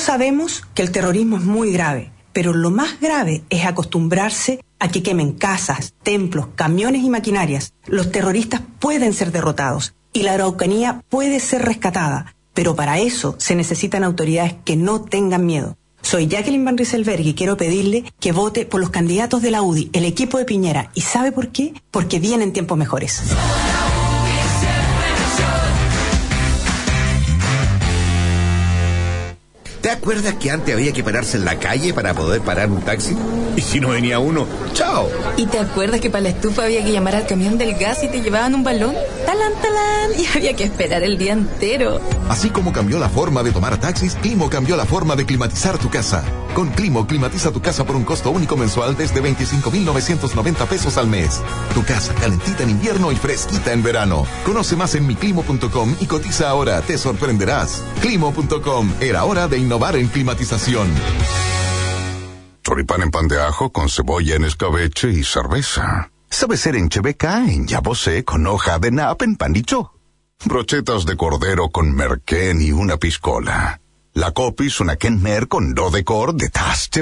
Sabemos que el terrorismo es muy grave, pero lo más grave es acostumbrarse a que quemen casas, templos, camiones y maquinarias. Los terroristas pueden ser derrotados y la Araucanía puede ser rescatada, pero para eso se necesitan autoridades que no tengan miedo. Soy Jacqueline Van Rieselberg y quiero pedirle que vote por los candidatos de la UDI, el equipo de Piñera. ¿Y sabe por qué? Porque vienen tiempos mejores. ¿Te acuerdas que antes había que pararse en la calle para poder parar un taxi? Y si no venía uno, ¡chao! ¿Y te acuerdas que para la estufa había que llamar al camión del gas y te llevaban un balón? ¡Talán, talán! Y había que esperar el día entero. Así como cambió la forma de tomar taxis, Climo cambió la forma de climatizar tu casa. Con Climo, climatiza tu casa por un costo único mensual desde 25,990 pesos al mes. Tu casa calentita en invierno y fresquita en verano. Conoce más en miclimo.com y cotiza ahora, te sorprenderás. Climo.com, era hora de innovar en climatización. Choripán en pan de ajo con cebolla en escabeche y cerveza. Sabe ser en cheveca, en yabosé con hoja de nap en panicho. Brochetas de cordero con merquén y una piscola. La copis una kenmer con do de cor de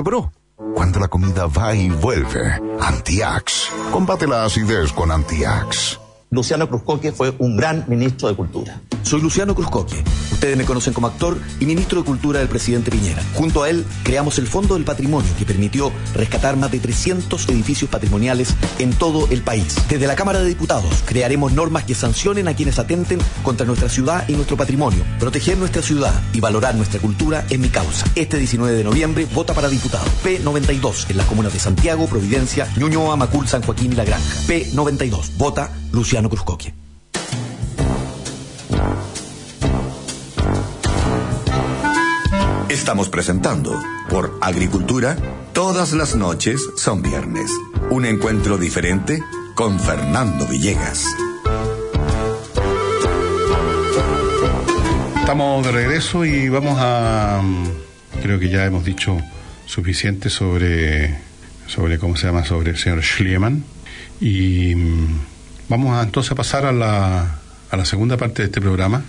bro. Cuando la comida va y vuelve, Antiax. Combate la acidez con Antiax. Luciano Cruzcoque fue un gran ministro de Cultura. Soy Luciano Cruzcoque. Ustedes me conocen como actor y ministro de Cultura del presidente Piñera. Junto a él creamos el Fondo del Patrimonio que permitió rescatar más de 300 edificios patrimoniales en todo el país. Desde la Cámara de Diputados crearemos normas que sancionen a quienes atenten contra nuestra ciudad y nuestro patrimonio. Proteger nuestra ciudad y valorar nuestra cultura es mi causa. Este 19 de noviembre vota para diputado. P92 en las comunas de Santiago, Providencia, Ñuñoa, Macul, San Joaquín y La Granja. P92. Vota Luciano Cruzcoque. Estamos presentando por Agricultura, todas las noches son viernes. Un encuentro diferente con Fernando Villegas. Estamos de regreso y vamos a. Creo que ya hemos dicho suficiente sobre. sobre ¿Cómo se llama? Sobre el señor Schliemann. Y mm, vamos a, entonces a pasar a la, a la segunda parte de este programa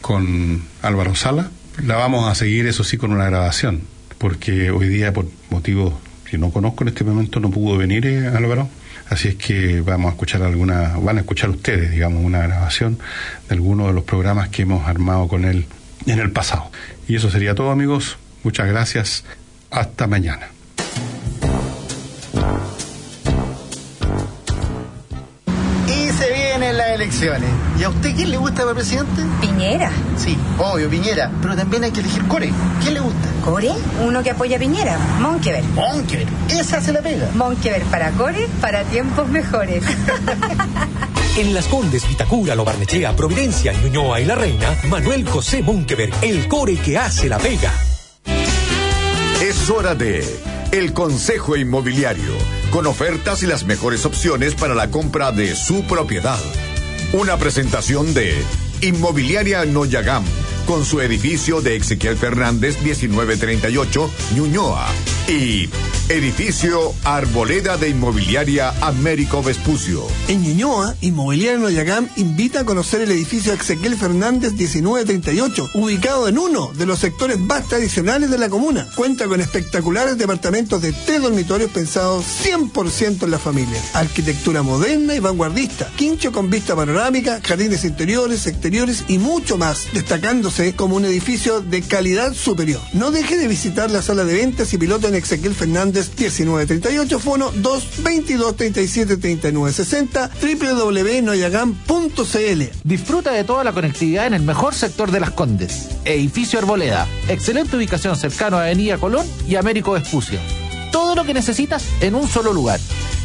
con Álvaro Sala. La vamos a seguir, eso sí, con una grabación, porque hoy día, por motivos que no conozco en este momento, no pudo venir eh, Álvaro. Así es que vamos a escuchar alguna, van a escuchar ustedes, digamos, una grabación de algunos de los programas que hemos armado con él en el pasado. Y eso sería todo, amigos. Muchas gracias. Hasta mañana. ¿Y a usted quién le gusta para presidente? Piñera. Sí, obvio, Piñera. Pero también hay que elegir Core. ¿Quién le gusta? ¿Core? Uno que apoya a Piñera. Monkever. Monkever. Esa se la pega. Monkever para Core, para tiempos mejores. [LAUGHS] En Las Condes, Vitacura, Lo Barnechea, Providencia, Ñuñoa y La Reina, Manuel José Monkever, el core que hace la pega. Es hora de El Consejo Inmobiliario, con ofertas y las mejores opciones para la compra de su propiedad. Una presentación de Inmobiliaria Noyagam, con su edificio de Ezequiel Fernández 1938, Ñuñoa. Y Edificio Arboleda de Inmobiliaria Américo Vespucio. En Ñuñoa, Inmobiliaria Noyagam invita a conocer el edificio Ezequiel Fernández 1938, ubicado en uno de los sectores más tradicionales de la comuna. Cuenta con espectaculares departamentos de tres dormitorios pensados 100% en la familia. Arquitectura moderna y vanguardista, quincho con vista panorámica, jardines interiores, exteriores y mucho más, destacándose como un edificio de calidad superior. No deje de visitar la sala de ventas y piloto en Ezequiel Fernández 1938, fono 222 37 39 60, www.noyagam.cl. Disfruta de toda la conectividad en el mejor sector de Las Condes. Edificio Arboleda. Excelente ubicación cercano a Avenida Colón y Américo Vespucio. Todo lo que necesitas en un solo lugar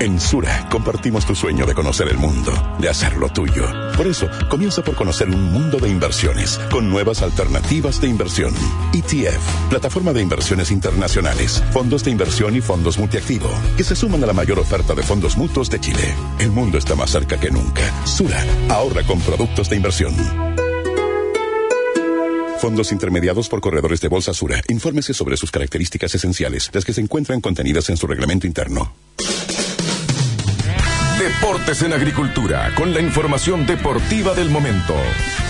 En Sura compartimos tu sueño de conocer el mundo, de hacerlo tuyo. Por eso, comienza por conocer un mundo de inversiones con nuevas alternativas de inversión. ETF, plataforma de inversiones internacionales, fondos de inversión y fondos multiactivo, que se suman a la mayor oferta de fondos mutuos de Chile. El mundo está más cerca que nunca. Sura, ahorra con productos de inversión. Fondos intermediados por corredores de Bolsa Sura. Infórmese sobre sus características esenciales, las que se encuentran contenidas en su reglamento interno. Deportes en Agricultura, con la información deportiva del momento.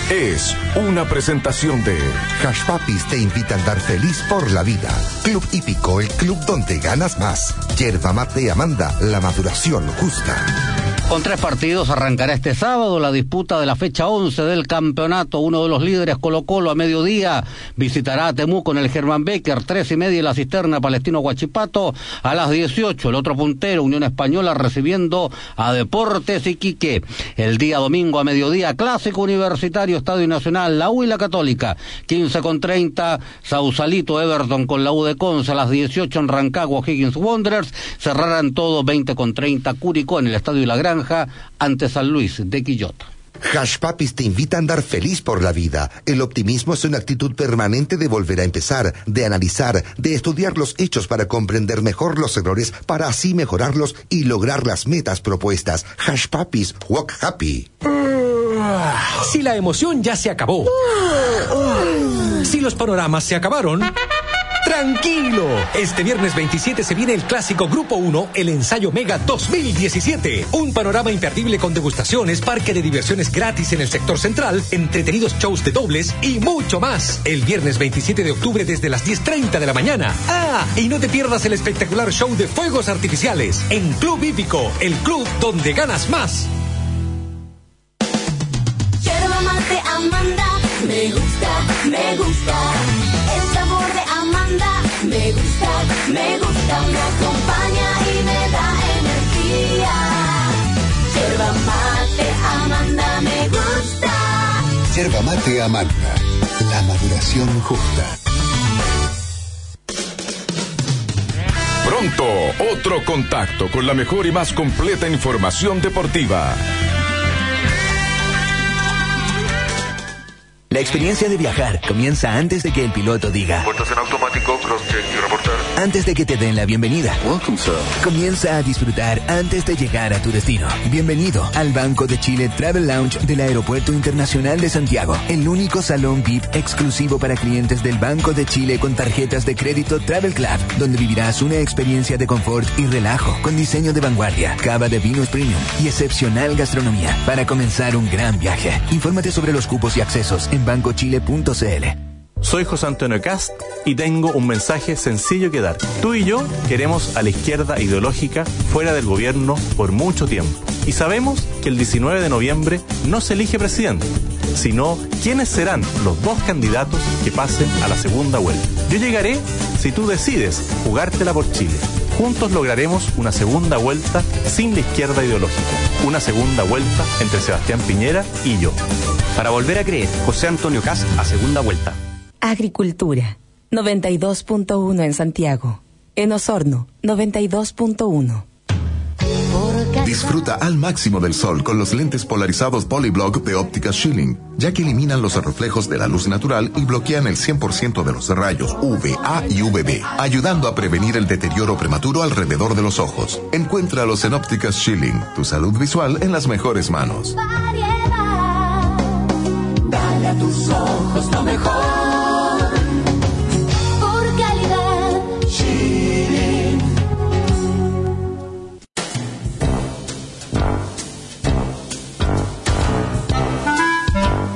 Es una presentación de Hash Papis te invita a andar feliz por la vida. Club Hípico, el club donde ganas más. Yerba Mate Amanda, la maduración justa. Con tres partidos arrancará este sábado la disputa de la fecha 11 del campeonato. Uno de los líderes Colo Colo a mediodía visitará a Temuco con el Germán Becker, tres y media la cisterna Palestino Guachipato a las 18. El otro puntero, Unión Española, recibiendo a Deportes Iquique. El día domingo a mediodía, Clásico Universitario Estadio Nacional, la U y la Católica. 15 con 30, Sausalito Everton con la U de Conce a las 18 en Rancagua, Higgins Wanderers. Cerrarán todo 20 con 30, Curicó en el Estadio la Granja ante San Luis de Quillota. Hash Papis te invita a andar feliz por la vida. El optimismo es una actitud permanente de volver a empezar, de analizar, de estudiar los hechos para comprender mejor los errores, para así mejorarlos y lograr las metas propuestas. Hash Papis, walk happy. Si la emoción ya se acabó. Si los panoramas se acabaron. Tranquilo, este viernes 27 se viene el clásico Grupo 1, el ensayo Mega 2017. Un panorama imperdible con degustaciones, parque de diversiones gratis en el sector central, entretenidos shows de dobles y mucho más. El viernes 27 de octubre desde las 10.30 de la mañana. Ah, y no te pierdas el espectacular show de fuegos artificiales en Club Hípico, el club donde ganas más. Mate Amanda, me gusta, me gusta. Me gusta, me gusta. Me acompaña y me da energía. Yerba mate Amanda, me gusta. Yerba mate Amanda, la maduración justa. Pronto, otro contacto con la mejor y más completa información deportiva. La experiencia de viajar comienza antes de que el piloto diga. Puertas en automático, cross-check y reportar. Antes de que te den la bienvenida. Welcome, sir. Comienza a disfrutar antes de llegar a tu destino. Bienvenido al Banco de Chile Travel Lounge del Aeropuerto Internacional de Santiago. El único salón VIP exclusivo para clientes del Banco de Chile con tarjetas de crédito Travel Club, donde vivirás una experiencia de confort y relajo con diseño de vanguardia, cava de vinos premium y excepcional gastronomía para comenzar un gran viaje. Infórmate sobre los cupos y accesos en bancochile.cl. Soy José Antonio Cast y tengo un mensaje sencillo que dar. Tú y yo queremos a la izquierda ideológica fuera del gobierno por mucho tiempo. Y sabemos que el 19 de noviembre no se elige presidente, sino quiénes serán los dos candidatos que pasen a la segunda vuelta. Yo llegaré si tú decides jugártela por Chile. Juntos lograremos una segunda vuelta sin la izquierda ideológica. Una segunda vuelta entre Sebastián Piñera y yo. Para volver a creer, José Antonio Cast a segunda vuelta. Agricultura, 92.1 en Santiago. En Osorno, 92.1. Disfruta al máximo del sol con los lentes polarizados Polyblock de óptica Schilling, ya que eliminan los reflejos de la luz natural y bloquean el 100% de los rayos UVA y UVB, ayudando a prevenir el deterioro prematuro alrededor de los ojos. Encuéntralos en ópticas Schilling, tu salud visual en las mejores manos. Tus ojos lo mejor. Por calidad.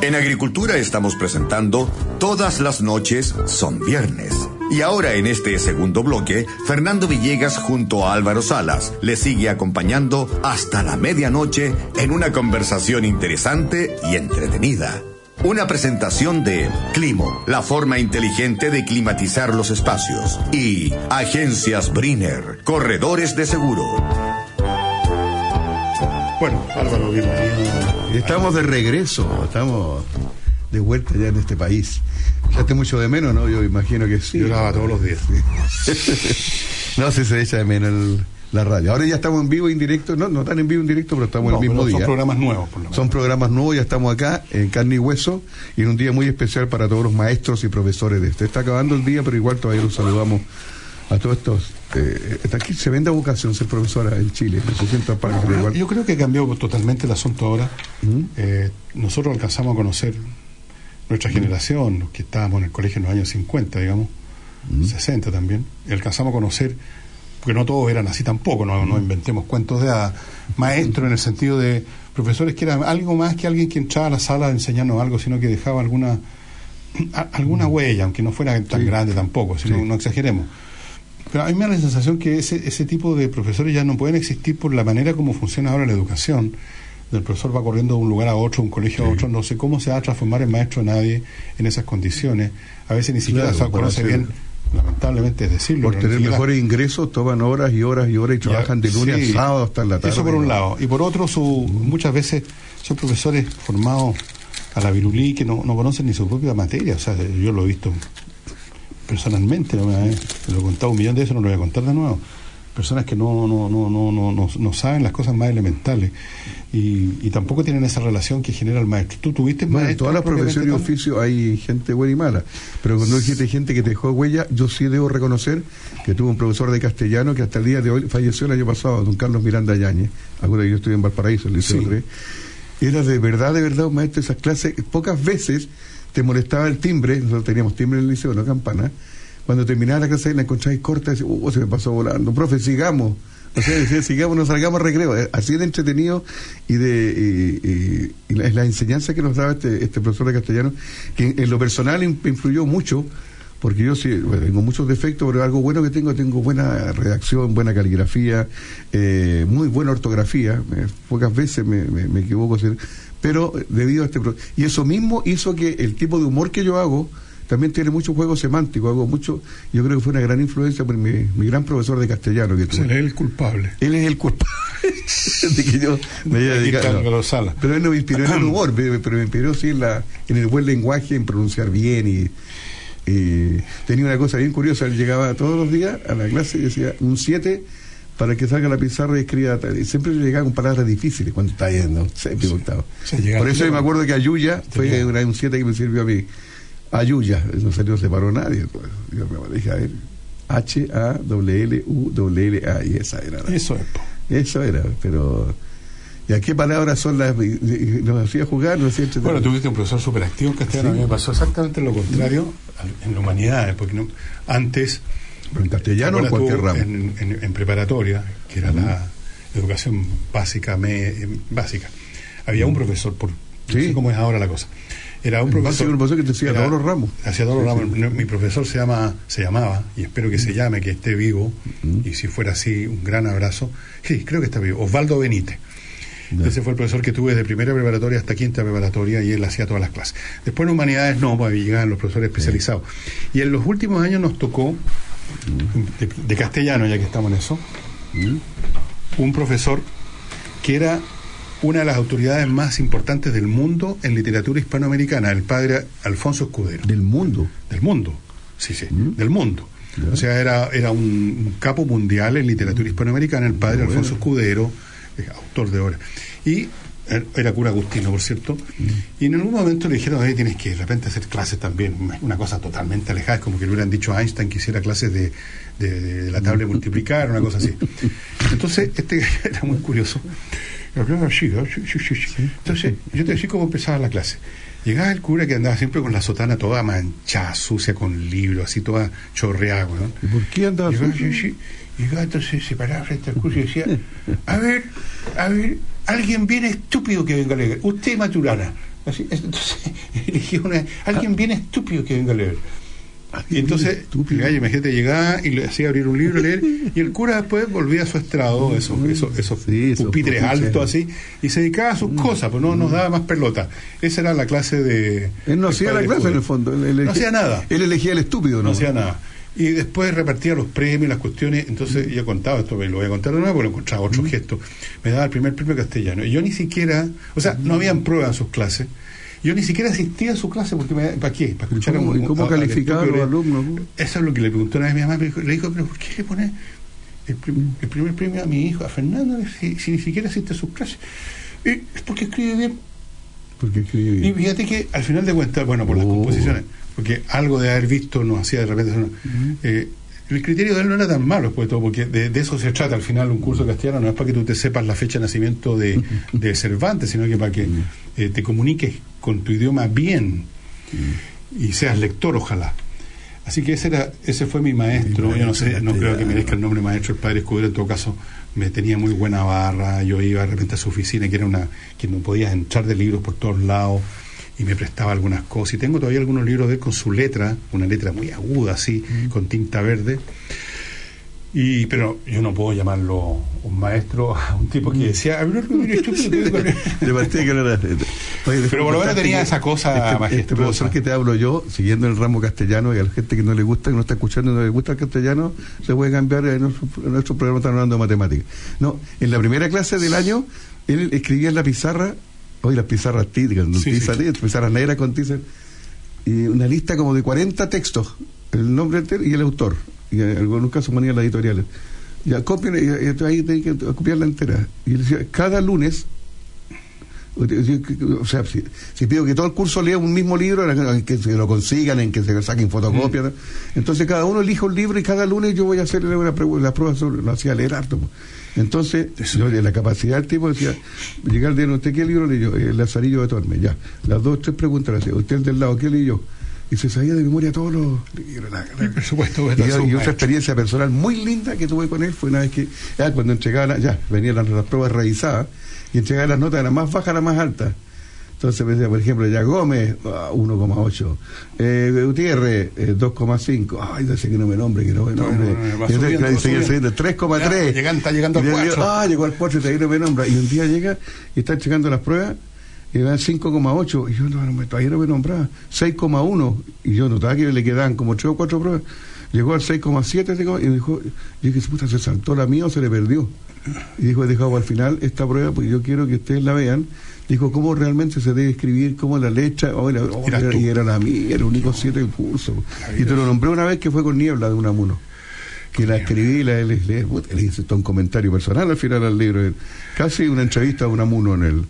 En Agricultura estamos presentando Todas las noches son viernes. Y ahora en este segundo bloque, Fernando Villegas junto a Álvaro Salas le sigue acompañando hasta la medianoche en una conversación interesante y entretenida. Una presentación de Climo, la forma inteligente de climatizar los espacios. Y Agencias Briner, corredores de seguro. Bueno, Álvaro, bienvenido. Estamos de regreso, estamos de vuelta ya en este país. Ya te mucho de menos, ¿no? Yo imagino que sí. Hago todos los días. [LAUGHS] no sé si se echa de menos el- la radio. Ahora ya estamos en vivo, en directo, no, no tan en vivo, en directo, pero estamos No, el mismo pero son día. programas nuevos, por lo menos. Son programas nuevos, ya estamos acá, en carne y hueso, y en un día muy especial para todos los maestros y profesores de este. Está acabando el día, pero igual todavía los saludamos a todos estos. Eh, aquí se vende vocación ser profesora en Chile, en 800 parques, pero igual. Yo creo que cambió totalmente el asunto ahora. Eh, nosotros alcanzamos a conocer nuestra generación, los que estábamos en el colegio en los años 50, digamos, 60 también, y alcanzamos a conocer, porque no todos eran así tampoco, no, no inventemos cuentos de hadas, maestros en el sentido de profesores que eran algo más que alguien que entraba a la sala a enseñarnos algo, sino que dejaba alguna a- alguna huella, aunque no fuera tan grande tampoco, si no, no exageremos. Pero a mí me da la sensación que ese, ese tipo de profesores ya no pueden existir por la manera como funciona ahora la educación. El profesor va corriendo de un lugar a otro, un colegio a otro, no sé cómo se va a transformar en maestro nadie en esas condiciones. A veces ni siquiera Claro, se conoce bien, lamentablemente es decirlo. Por tener mejores ingresos, toman horas y horas y horas y Ya, trabajan de lunes sí. a sábado hasta la tarde. Eso por un lado. Y por otro, su, muchas veces son profesores formados a la virulí que no, no conocen ni su propia materia. O sea, yo lo he visto personalmente, ¿no? Eh, lo he contado un millón de veces, no lo voy a contar de nuevo. Personas que no, no, no, no, no, no, no saben las cosas más elementales y, y tampoco tienen esa relación que genera el maestro. ¿Tú tuviste Bueno, en maestro todas las profesiones y oficios hay gente buena y mala. Pero cuando dijiste gente que te dejó huella, yo sí debo reconocer que tuve un profesor de castellano que hasta el día de hoy falleció el año pasado, don Carlos Miranda Yañez. Acuérdate que yo estuve en Valparaíso, el Liceo Sí. Era de verdad, de verdad un maestro de esas clases. Pocas veces te molestaba el timbre, nosotros teníamos timbre en el liceo, no campana. Cuando terminaba la clase la encontráis corta y decís, uh, se me pasó volando. Profe, sigamos. O sea, decía, sigamos, nos salgamos al recreo. Eh, Así de entretenido y de y, y- la, enseñanza que nos daba este, este profesor de castellano, que en, lo personal in- influyó mucho, porque yo sí, tengo muchos defectos, pero algo bueno que tengo, tengo buena redacción, buena caligrafía, eh, muy buena ortografía, eh, pocas veces me, me- me equivoco, pero eh, debido a este... Y eso mismo hizo que el tipo de humor que yo hago también tiene mucho juego semántico, hago mucho, yo creo que fue una gran influencia por mi, mi gran profesor de castellano que tuve. él es el culpable. Él es el culpable [LAUGHS] de que yo me haya dedicado. Sala. Pero él no me inspiró en el humor, pe- pero me inspiró sí en, la, en el buen lenguaje, en pronunciar bien y, y tenía una cosa bien curiosa, él llegaba todos los días a la clase y decía un 7 para que salga la pizarra y escriba y siempre llegaba con palabras difíciles cuando está yendo séptimo octavo. sea, llega Por eso tiro me acuerdo que Ayuya fue un 7 que me sirvió a mí. Ayuya, no se no se paró nadie. pues. Yo me dije a ver, H-A-W-L-U-W-L-A, y esa era. la- Eso es. po. eso era, pero. ¿Y a qué palabras son las.? Nos hacía jugar, nos hacía entretener. Bueno, tuviste un profesor súper activo en castellano. Sí. A mí me pasó exactamente lo contrario en la humanidades, porque no, antes. Pero en castellano o en ¿te acuerdas cualquier ramo. En, en- en preparatoria, que era la educación básica, me- eh, básica, había un profesor, por, no Sí. sé cómo es ahora la cosa. Era un profesor. un profesor que te todos los ramos. Hacía todos los Sí, ramos. sí. Mi profesor se llama, se llamaba, y espero que se llame, que esté vivo, y si fuera así, un gran abrazo. Sí, creo que está vivo. Osvaldo Benítez. Ese fue el profesor que tuve desde primera preparatoria hasta quinta preparatoria y él hacía todas las clases. Después en humanidades no, pues llegaban los profesores especializados. Y en los últimos años nos tocó de, de castellano, ya que estamos en eso, un profesor que era una de las autoridades más importantes del mundo en literatura hispanoamericana, el padre Alfonso Escudero. ¿Del mundo? Del mundo, sí, sí, del mundo. O sea, era, era un, un capo mundial en literatura hispanoamericana, el padre Bueno. Alfonso Escudero, eh, autor de obras. Y er- era cura agustino, por cierto. Y en algún momento le dijeron, "Oye, tienes que de repente hacer clases también, una cosa totalmente alejada, es como que le hubieran dicho a Einstein que hiciera clases de, de- de la tabla de multiplicar, una cosa así. [LAUGHS] Entonces, este [LAUGHS] era muy curioso. Entonces, yo te decía cómo empezaba la clase. Llegaba el cura que andaba siempre con la sotana toda manchada, sucia, con libros, así toda chorreada, ¿no? ¿Y por qué andaba Llegaba, sí. Llegaba entonces, se paraba frente al curso y decía, a ver, a ver, alguien bien estúpido que venga a leer. Usted, Maturana. Así, entonces, [LAUGHS] elegía una, alguien bien estúpido que venga a leer. Y entonces, gallo, imagínate, llegaba y le hacía abrir un libro, leer, y el cura después volvía a su estrado, esos, esos, esos pupitres pupitres. altos así, y se dedicaba a sus cosas, pues no nos daba más pelota. Esa era la clase de. Él no hacía la clase en el fondo. Él, No hacía nada. Él elegía el estúpido, ¿no? No hacía nada. Y después repartía los premios, las cuestiones. Entonces, yo contaba esto, me lo voy a contar de nuevo porque lo encontraba otro gesto. Me daba el primer premio castellano. Y yo ni siquiera, o sea, no habían pruebas en sus clases. Yo ni siquiera asistía a su clase porque me, ¿para qué? Para escuchar cómo- a un- y cómo a- al calificaba a estúpido los alumnos? Eso es lo que le preguntó una vez mi mamá. me dijo- Le dijo, pero ¿por qué le pone el, prim- el primer premio a mi hijo, a Fernando, si, si ni siquiera asiste a sus clases? Y es porque escribe bien. Porque escribía Y bien. fíjate que al final de cuentas, bueno, por las Oh. composiciones, porque algo de haber visto nos hacía de repente. eh, el criterio de él no era tan malo, pues, todo, porque de, de eso se trata al final un curso castellano, no es para que tú te sepas la fecha de nacimiento de, [LAUGHS] de Cervantes, sino que para que eh, te comuniques con tu idioma bien y seas lector, ojalá. Así que ese era ese fue mi maestro. Yo no sé, no creo que merezca el nombre maestro, el padre Escudero, en todo caso, me tenía muy buena barra. Yo iba de repente a su oficina, que era una que no podías entrar de libros por todos lados, y me prestaba algunas cosas. Y tengo todavía algunos libros de él con su letra, una letra muy aguda, así, con tinta verde. Y, pero yo no puedo llamarlo un maestro a [LAUGHS] un tipo que decía, "A ver, estúpido, que vengo a leer". De partida que no era- Oye, Pero por lo menos tenía esa cosa este, este profesor que te hablo yo, siguiendo el ramo castellano y a la gente que no le gusta, que no está escuchando no le gusta el castellano, se puede cambiar en nuestro, en nuestro programa están hablando de matemáticas. No, en la primera clase del año, él escribía en la pizarra, hoy las pizarras típicas, Sí, tiza, sí. pizarras negras con tiza, y una lista como de 40 textos, el nombre entero y el autor, y en algunos casos manían las editoriales. Ya copien, y, y ahí tenés que copiarla entera. Y decía, cada lunes o sea, si, si pido que todo el curso lea un mismo libro, en que se lo consigan, en que se saquen fotocopias, ¿no? entonces cada uno elige un libro y cada lunes yo voy a hacerle una la prueba sobre, lo hacía leer harto. Pues. Entonces, yo de la capacidad del tipo decía, llegar al día, ¿usted qué libro leyó? El Lazarillo de Tormes, ya. Las dos, tres preguntas le hacía, usted el del lado, ¿qué leyó? Y se sabía de memoria todos los libros. la- la- por supuesto, y, yo- otra experiencia personal muy linda que tuve con él fue una vez que, ya, cuando entregaba, la- ya, venían las, las pruebas revisadas, y entregaba las notas de la más baja a la más alta. Entonces me decía, por ejemplo, ya Gómez, ah, 1,8. Eh, Gutiérrez, eh, 2,5. Ay, dice que no me nombre, que no me nombre. no, no, va y entonces, subiendo, claro, y va seguía subiendo. subiendo, 3,3. Ya, llegan- está llegando al Y yo digo, cuatro. Ah, llegó al 4 y todavía no me nombra. Y un día llega y está checando las pruebas y dan 5,8. Y yo no, no todavía no me nombraba. 6,1. Y yo notaba que le quedaban como 3 o 4 pruebas. Llegó al 6,7 digo, y dijo, yo dije, puta, se saltó la mía o se le perdió. Y dijo, he dejado al final esta prueba porque yo quiero que ustedes la vean. Dijo, ¿cómo realmente se debe escribir? ¿Cómo la letra? Oh, oh, era- y era la mía, era el único 7 del curso. Y te lo nombré una vez que fue con Niebla de Unamuno. Que la escribí la, le hice todo un comentario personal al final al libro. Casi una entrevista a Unamuno en el.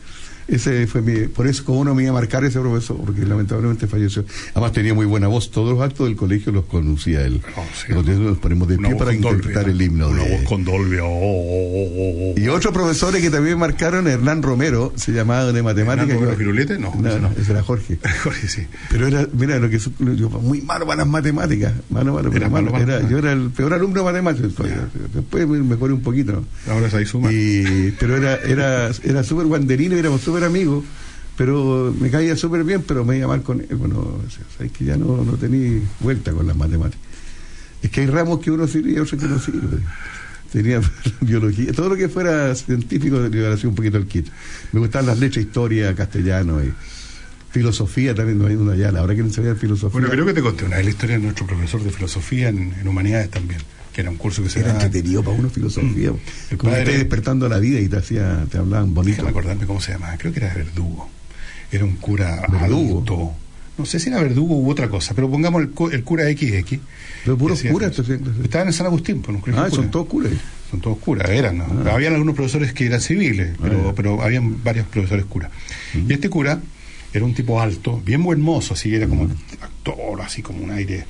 Ese fue mi. Por eso, como uno me iba a marcar ese profesor, porque lamentablemente falleció. Además, tenía muy buena voz. Todos los actos del colegio los conducía él. Entonces nos ponemos de pie para Dolby, interpretar ¿no? el himno. Una de- voz con Dolby. oh, oh, oh, oh. y otros profesores que también marcaron, Hernán Romero, se llamaba de matemáticas. ¿Hernán Firulete? No, no, ese no, no. ese era Jorge. [LAUGHS] Jorge, sí. Pero era, mira, lo que yo muy malo para las matemáticas. Malo, malo, Era pero malo. malo, malo, Era- malo. yo era el peor alumno de matemáticas. Después me mejoré un poquito. ¿no? Ahora se ahí suma. Y, pero era era era súper guanderino, éramos súper amigos, pero me caía súper bien, pero me iba mal con él. Bueno, que ya no, no tenía vuelta con las matemáticas. Es que hay ramos que uno sirve y otros que no sirve. Tenía [LAUGHS] biología, todo lo que fuera científico le iba a hacer un poquito el kit. Me gustaban las letras, historia, castellano. Y, Filosofía también no hay una ya, ahora quieren saber filosofía. Bueno, creo que te conté una vez la historia de nuestro profesor de filosofía en humanidades también, que era un curso que se Era daba. entretenido para uno filosofía. Mm. El Como padre- despertando a la vida y te hacía, te hablaban bonito. Déjame acordarme cómo se llamaba, creo que era Verdugo. Era un cura Verdugo. adulto. No sé si era Verdugo u otra cosa, pero pongamos el, cu- el cura XX. Pero puros curas. Estaban en San Agustín, pues, un Ah, son todos curas. Son todos curas, eran. ¿no? Ah. Habían algunos profesores que eran civiles, pero, ya. pero habían varios profesores curas. Y este cura era un tipo alto, bien buen mozo, así era como actor, así como un aire,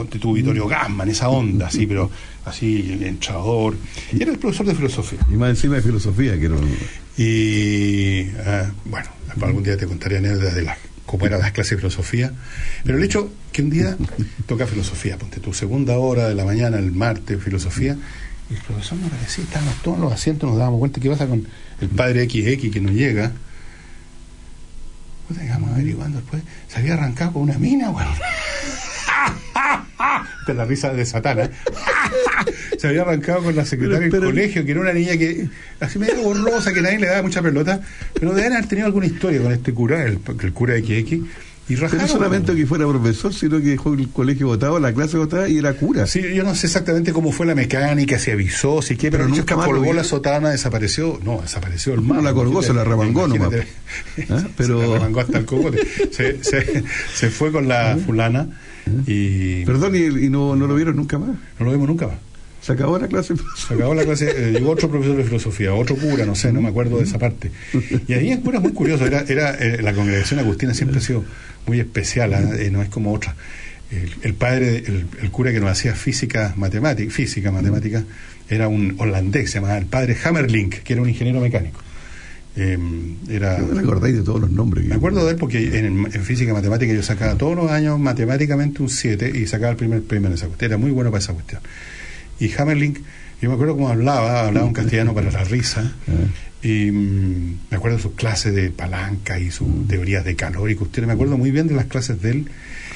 ponte tu Vittorio Gamma, en esa onda, así, pero así, entrador. Y era el profesor de filosofía. Y más encima de filosofía, que era un- Y ah, bueno, algún día te contaré anécdotas de las cómo eran las clases de filosofía. Pero el hecho que un día [LAUGHS] toca filosofía, ponte tu segunda hora de la mañana, el martes, filosofía, y el profesor nos parecía, estábamos todos en los asientos, nos dábamos cuenta qué pasa con el padre XX que no llega. Puta, llegamos averiguando después, se había arrancado con una mina, weón. [LAUGHS] Esta es la risa de Satana. [LAUGHS] se había arrancado con la secretaria del colegio, que era una niña que, así medio borrosa, que nadie le daba mucha pelota, pero deben haber tenido alguna historia con este cura, el, el cura XX, y Pero rajaron. no solamente que fuera profesor, sino que dejó el colegio votado, la clase votada y era cura. Sí, yo no sé exactamente cómo fue la mecánica, si avisó, si qué, pero, nunca colgó la sotana, desapareció, no, desapareció el No mar. la colgó, se la remangó nomás. [LAUGHS] ¿Ah? Pero- Se la remangó hasta el cocote. Se, se- se fue con la fulana y Perdón, y, y no, no lo vieron nunca más. no lo vimos nunca más. Se acabó la clase. Se acabó la clase, eh, llegó otro profesor de filosofía, otro cura, no sé, no me acuerdo de esa parte. Y ahí el cura es muy curioso, era, era eh, la congregación agustina siempre ha sido muy especial, ¿ah? Eh, no es como otra. El, el padre, el, el cura que nos hacía física matemática, física matemática, era un holandés, se llamaba el padre Hammerlink, que era un ingeniero mecánico. Eh, era, No me acordáis de todos los nombres. me acuerdo de él porque en, en física matemática yo sacaba todos los años matemáticamente un 7 y sacaba el primer premio en esa cuestión. Era muy bueno para esa cuestión. Y Hammerlink, yo me acuerdo cómo hablaba, hablaba un castellano para la risa. Y mm, me acuerdo de sus clases de palanca y sus teorías de calor y cuestiones. Me acuerdo muy bien de las clases de él.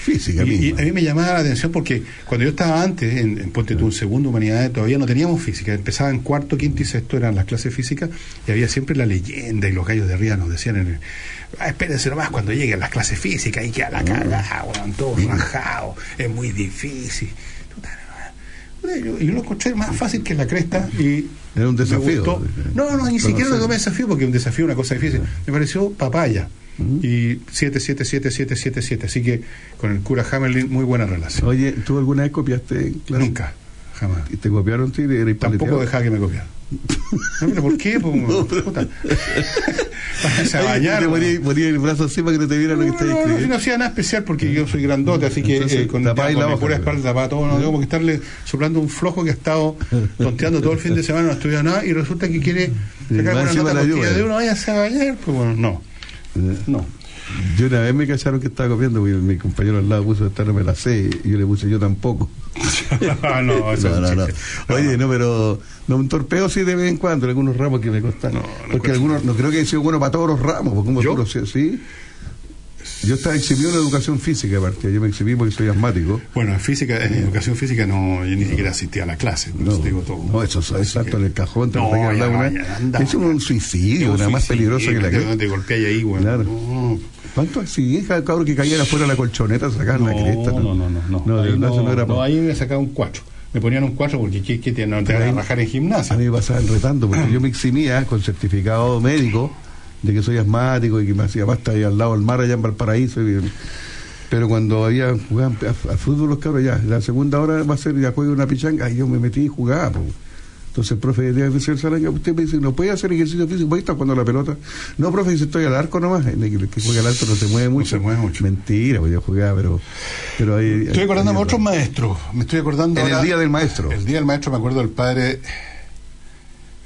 Física Y, y a mí me llamaba la atención porque cuando yo estaba antes, en, en Ponte tú, en segundo humanidades, todavía no teníamos física. Empezaba en cuarto, quinto y sexto, eran las clases físicas, y había siempre la leyenda, y los gallos de arriba nos decían, en el, ah, espérense nomás cuando lleguen las clases físicas, y queda la cagada, weón, todos rajados, es muy difícil. Yo, yo lo encontré más fácil que la cresta y Era un desafío. gustó. No, no, ni siquiera lo tomé desafío porque un desafío es una cosa difícil. Me pareció papaya. Y 7777777. Así que con el cura Hamelin, muy buena relación. Oye, ¿tú alguna vez copiaste en clase? Nunca, jamás. ¿Y te copiaron tú y eres Tampoco dejaba que me copiaran. No, [LAUGHS] pero ¿Por qué? Pues, a bañar. Te weón. ponía, ponía el brazo así para que no te vieran lo que No, estás no, no, escribiendo. no hacía nada especial porque yo soy grandote, así que Entonces, eh, con, la pura espalda tapaba todo, no tengo por qué estarle soplando un flojo que ha estado tonteando todo el fin de semana, no ha estudiado nada y resulta que quiere sacar una nota de uno, váyase a bañar, pues bueno, no, no. Yo una vez me cacharon que estaba copiando porque mi compañero al lado puso esta no me la sé y yo le puse yo tampoco. [LAUGHS] No, eso no, es no, un no. chiste. Oye, no, pero no, un torpeo sí de vez en cuando, algunos ramos que me costan. porque algunos, no creo que haya sido bueno para todos los ramos, porque como ¿Yo? puro, sí. Yo estaba exhibido en educación física, aparte, yo me exhibí porque soy asmático. Bueno, en física, en educación física no, yo ni siquiera asistía a la clase, No, no, digo todo. no, eso es exacto en el cajón, No, ya, ya, anda. Es un suicidio, una más peligrosa que la que. Te golpeáis ahí, güey. Claro. No, ¿Cuántos accidentes, cabrón, que caían afuera de la colchoneta, sacaban la cresta? no, no, no, no. No, de ahí, verdad, no, eso no era no, pa- ahí me sacaba un 4. Me ponían un 4 porque ¿qué, qué te, no te van a rajar en A gimnasia? mí me pasaban retando, porque yo me eximía con certificado médico de que soy asmático y que me hacía basta ahí al lado del mar, allá en Valparaíso. y- pero cuando había jugaban al fútbol los cabros, ya, la segunda hora va a ser ya juega una pichanga, y yo me metí y jugaba. po. Entonces el profe decía, "Señor Salaña, usted me dice, ¿no puede hacer ejercicio físico? ¿Puede estar jugando la pelota? No, profe, dice, estoy al arco nomás. El que, juega al arco no se mueve mucho. se mueve mucho. Mentira, pues yo jugaba, pero... pero ahí, Estoy acordándome de otros maestros. Me estoy acordando En el día del maestro. El día del maestro me acuerdo del padre,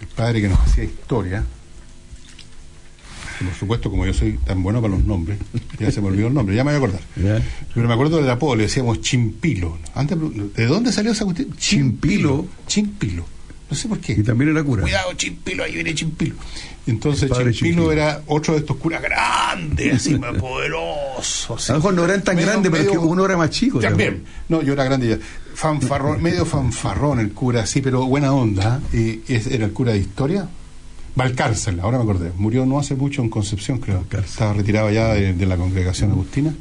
el padre que nos hacía historia. Por supuesto, como yo soy tan bueno para los nombres, ya se me olvidó el nombre, ya me voy a acordar. Pero me acuerdo del apodo, le decíamos Chimpilo. Antes, ¿De dónde salió esa cuestión? Chimpilo. Chimpilo. No sé por qué. Y también era cura. Cuidado, Chimpilo, ahí viene Chimpilo. Entonces Chimpilo, Chimpilo. era otro de estos curas grandes, así más poderosos. A lo mejor no eran tan grandes, pero es que uno era más chico. También. No, yo era grande ya. Fanfarrón, medio fanfarrón el cura, sí, pero buena onda. ¿eh? Y ese era el cura de historia. Valcárcel, ahora me acordé. Murió no hace mucho en Concepción, creo. Estaba retirado ya de, de la congregación agustina.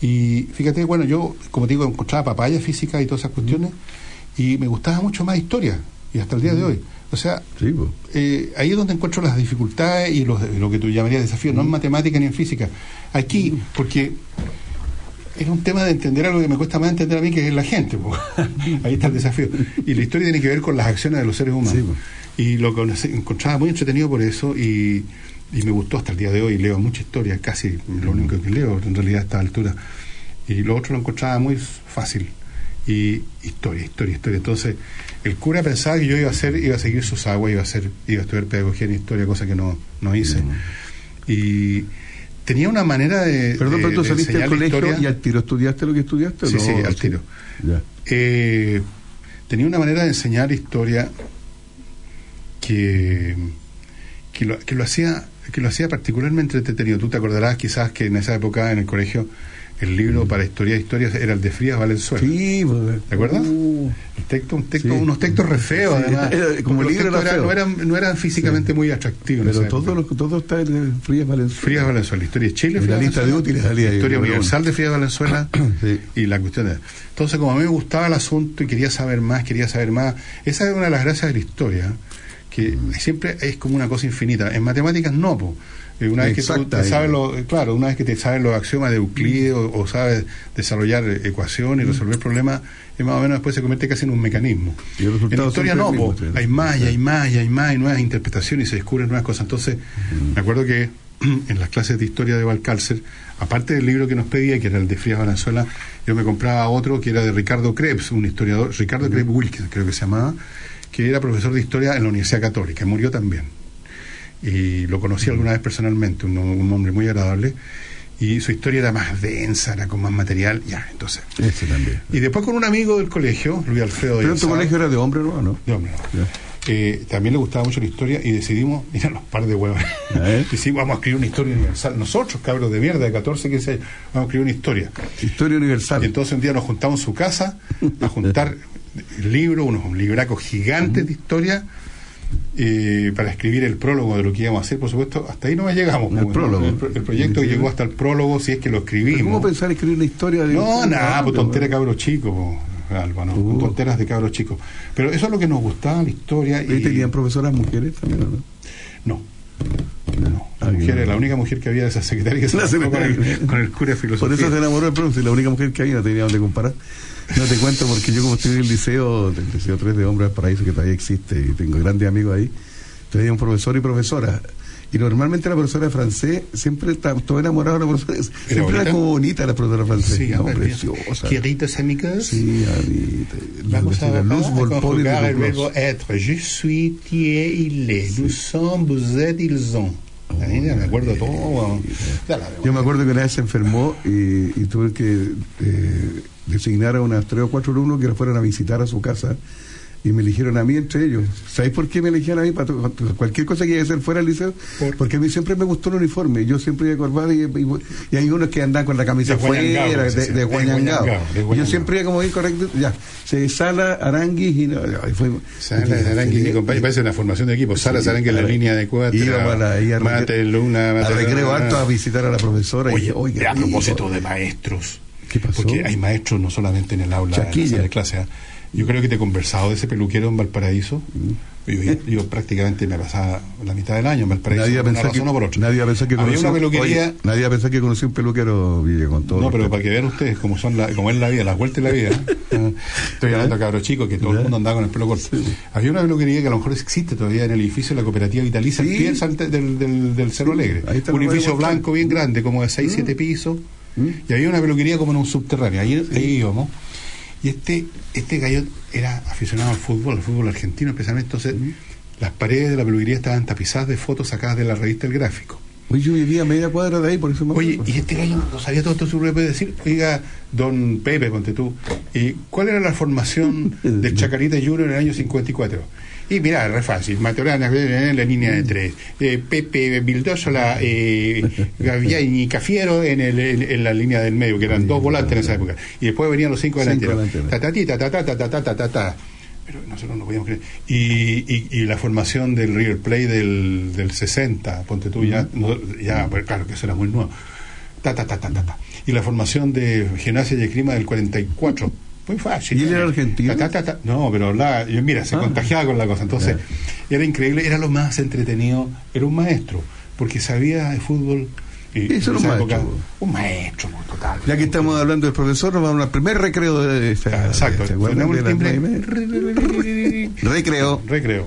Y fíjate, bueno, yo, como te digo, encontraba papaya física y todas esas cuestiones, y me gustaba mucho más historia, y hasta el día de hoy. O sea, eh, ahí es donde encuentro las dificultades y los- lo que tú llamarías desafíos, no en matemática ni en física. Aquí, porque es un tema de entender algo que me cuesta más entender a mí, que es la gente. po. [LAUGHS] Ahí está el desafío. Y la historia tiene que ver con las acciones de los seres humanos. Y lo conocí- encontraba muy entretenido por eso y, y me gustó hasta el día de hoy. Leo mucha historia, casi lo único que leo en realidad a esta altura. Y lo otro lo encontraba muy fácil. Y historia, historia, historia. Entonces, el cura pensaba que yo iba a hacer, iba a seguir sus aguas, iba a hacer, iba a estudiar pedagogía en historia, cosa que no, no hice. Y tenía una manera de. Perdón, pero tú saliste del colegio historia. y al tiro estudiaste lo que estudiaste. ¿o Sí, no? sí, al tiro. Eh, tenía una manera de enseñar historia que, que, lo, que lo hacía que lo hacía particularmente entretenido. Tú te acordarás quizás que en esa época en el colegio el libro para historia de historias era el de Frías Valenzuela. Mm. Sí, pues, ¿te acuerdas? uh, El texto, un texto, Sí. unos textos re feos, Sí, además. era- como el libro era feo. no eran no eran físicamente muy atractivos. Pero todo, lo, todo está en Frías Valenzuela. Frías Valenzuela, la historia de Chile. La lista de útiles salía ahí, Historia universal de Frías Valenzuela [COUGHS] y la cuestión de... Entonces, como a mí me gustaba el asunto y quería saber más, quería saber más, esa es una de las gracias de la historia, que siempre es como una cosa infinita. En matemáticas no, po. Eh, Una vez que tú te sabes lo, eh, claro, una vez que te sabes los axiomas de Euclides o, o sabes desarrollar eh, ecuaciones y resolver problemas, es más o menos después se convierte casi en un mecanismo. Y el En resultado historia no, po. mismo, hay más y hay más y hay más y nuevas interpretaciones y se descubren nuevas cosas. Entonces, me acuerdo que [CLEARS THROAT] en las clases de historia de Valcárcel, aparte del libro que nos pedía, que era el de Frías Valenzuela, yo me compraba otro que era de Ricardo Krebs, un historiador, Ricardo Krebs Wilkins, creo que se llamaba, que era profesor de historia en la Universidad Católica, murió también. Y lo conocí alguna vez personalmente, un, un hombre muy agradable. Y su historia era más densa, era con más material, ya, entonces. Ese también. Y después con un amigo del colegio, Luis Alfredo Pero en tu colegio era de hombre, ¿no? ¿no? de hombre, ¿no? Eh, también le gustaba mucho la historia y decidimos, [LAUGHS] mira los par de huevos, [LAUGHS] decidimos, vamos a escribir una historia universal. Nosotros, cabros de mierda, de 14, 15 años, vamos a escribir una historia. Historia universal. Y entonces un día nos juntamos en su casa a juntar [LAUGHS] libros, unos libracos gigantes de historia. eh, para escribir el prólogo de lo que íbamos a hacer, por supuesto, hasta ahí no llegamos. El pues, prólogo. El, pro- el proyecto Sí, llegó hasta el prólogo, si es que lo escribimos. ¿Cómo pensar escribir una historia de No, nada, pues tontera de cabros chicos, po, Alba, no, Uh. tonteras de cabros chicos. Pero eso es lo que nos gustaba, la historia. ¿Y tenían profesoras mujeres también no? No. No, la mujer es la única mujer que había de esa secretaria que [LAUGHS] se La casó con secretaria. el, con el cura de Por filosofía. eso se enamoró del profe, la única mujer que había no tenía donde comparar. No te cuento porque yo como estoy en el liceo, el liceo 3 de Hombres Paraíso que todavía existe y tengo grandes amigos ahí, tenía un profesor y profesora. Y normalmente la profesora de francés siempre está todo enamorado de la profesora. Siempre era bonita? como bonita la profesora de francés. Sí, no, preciosa. Queridos amigos, Sí, vamos a, la vamos luz a Volpone conjugar de el verbo être. Je suis, tu es, il est. Nous sommes, vous êtes, ils ont. Ahí ya me acuerdo todo. Yo me acuerdo que una vez se enfermó y, y tuve que eh, designar a unas tres o cuatro alumnos que la fueran a visitar a su casa y me eligieron a mí entre ellos. ¿Sabéis por qué me eligieron a mí? Para cualquier cosa que iba a hacer fuera del liceo. Porque a mí siempre me gustó el uniforme. Yo siempre iba corbata y, y, y hay unos que andan con la camisa fuera, de, de Yo siempre iba como bien correcto. Ya, se sala, aranguis y no. y fue, Sala, y compañía, parece una formación de equipo. Sala, Sarangui en la línea de cuatro. Íbamos a la- a Mate, Luna, a Mate, recreo Luna. alto a visitar a la profesora. y Oye, dije, oiga, a propósito de maestros. ¿Qué pasó? Porque hay maestros no solamente en el aula, en la clase. Yo creo que te he conversado de ese peluquero en Valparaíso. Mm. Yo, yo prácticamente me pasaba la mitad del año en Valparaíso. Nadie pensó que, por otra. nadie pensó que Había conoció- una peluquería. oye, nadie pensó que conocí un peluquero Ville, con todo No, pero para que vean ustedes cómo son la, cómo es la vida, las vueltas de la vida. [LAUGHS] Estoy hablando de cabros chicos, que todo el mundo andaba con el pelo corto. Había una peluquería que a lo mejor existe todavía en el edificio de la cooperativa vitalicia, al Sí. pie del, del, del, del Cerro Alegre. Un edificio blanco bien grande, como de 6, 7 pisos. Y había una peluquería como en un subterráneo. Ahí, ahí íbamos. Y este, este gallo era aficionado al fútbol, al fútbol argentino especialmente. Entonces, las paredes de la peluquería estaban tapizadas de fotos sacadas de la revista El Gráfico. Oye, yo vivía media cuadra de ahí, por eso me Oye, y este gallo no sabía todo esto, puede decir, oiga, don Pepe, ponte tú, ¿y cuál era la formación [LAUGHS] del Chacarita Junior en el año 54? Y mirá, re fácil. Maturana, en la línea de tres. Eh, Pepe Bildosola, eh, Gaviani y Cafiero en, el, en, la línea del medio, que eran dos volantes en esa época. Y después venían los cinco delanteros. Tatatí, tatatá, tatatá, tatatá. Pero nosotros no podíamos creer. Y, y, y, la formación del River Play del, del 60, ponte tú, ya, no, ya claro que eso era muy nuevo. Ta, ta, ta, ta, ta, ta. Y la formación de Gimnasia y Esgrima del 44 muy fácil. ¿Y él era argentino? No, pero hablaba, yo, mira, se Ah. contagiaba con la cosa. Entonces, era increíble, era lo más entretenido. Era un maestro, porque sabía de fútbol. Y Eso en era un época- maestro. un maestro, total. Ya que estamos hablando del profesor, nos vamos al primer recreo de esta. Exacto. ¿Se acuerdan Ponemos de el timbre. Recreo. Recreo.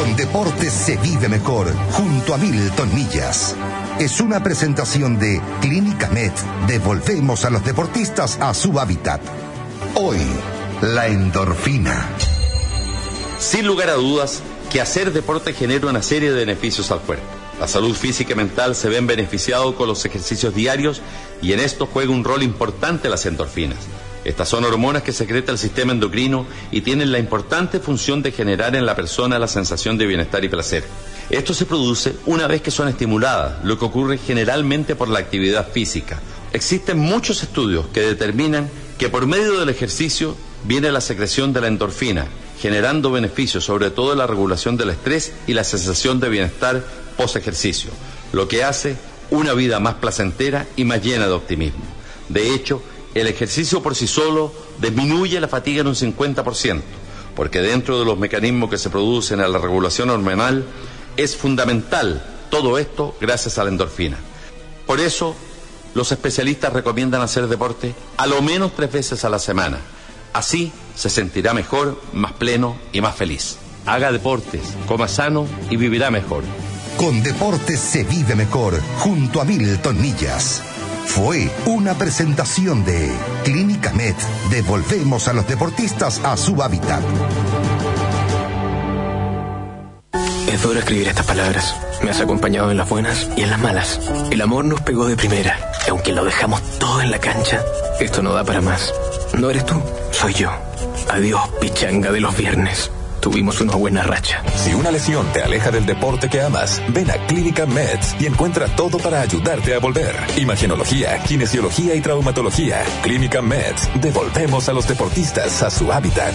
Con deportes se vive mejor, junto a Milton Millas. Es una presentación de Clínica Med. Devolvemos a los deportistas a su hábitat. Hoy, la endorfina. Sin lugar a dudas, que hacer deporte genera una serie de beneficios al cuerpo. La salud física y mental se ven beneficiados con los ejercicios diarios y en esto juega un rol importante las endorfinas. Estas son hormonas que secreta el sistema endocrino y tienen la importante función de generar en la persona la sensación de bienestar y placer. Esto se produce una vez que son estimuladas, lo que ocurre generalmente por la actividad física. Existen muchos estudios que determinan que por medio del ejercicio viene la secreción de la endorfina, generando beneficios sobre todo en la regulación del estrés y la sensación de bienestar post ejercicio, lo que hace una vida más placentera y más llena de optimismo. De hecho, el ejercicio por sí solo disminuye la fatiga en un 50%, porque dentro de los mecanismos que se producen en la regulación hormonal es fundamental todo esto gracias a la endorfina. Por eso, los especialistas recomiendan hacer deporte a lo menos tres veces a la semana. Así se sentirá mejor, más pleno y más feliz. Haga deportes, coma sano y vivirá mejor. Con deportes se vive mejor, junto a Milton Millas. Fue una presentación de Clínica Med. Devolvemos a los deportistas a su hábitat. Es duro escribir estas palabras. Me has acompañado en las buenas y en las malas. El amor nos pegó de primera. Y aunque lo dejamos todo en la cancha, esto no da para más. No eres tú, soy yo. Adiós, pichanga de los viernes. Tuvimos una buena racha. Si una lesión te aleja del deporte que amas, ven a Clínica Meds y encuentra todo para ayudarte a volver. Imagenología, kinesiología y traumatología. Clínica Meds. Devolvemos a los deportistas a su hábitat.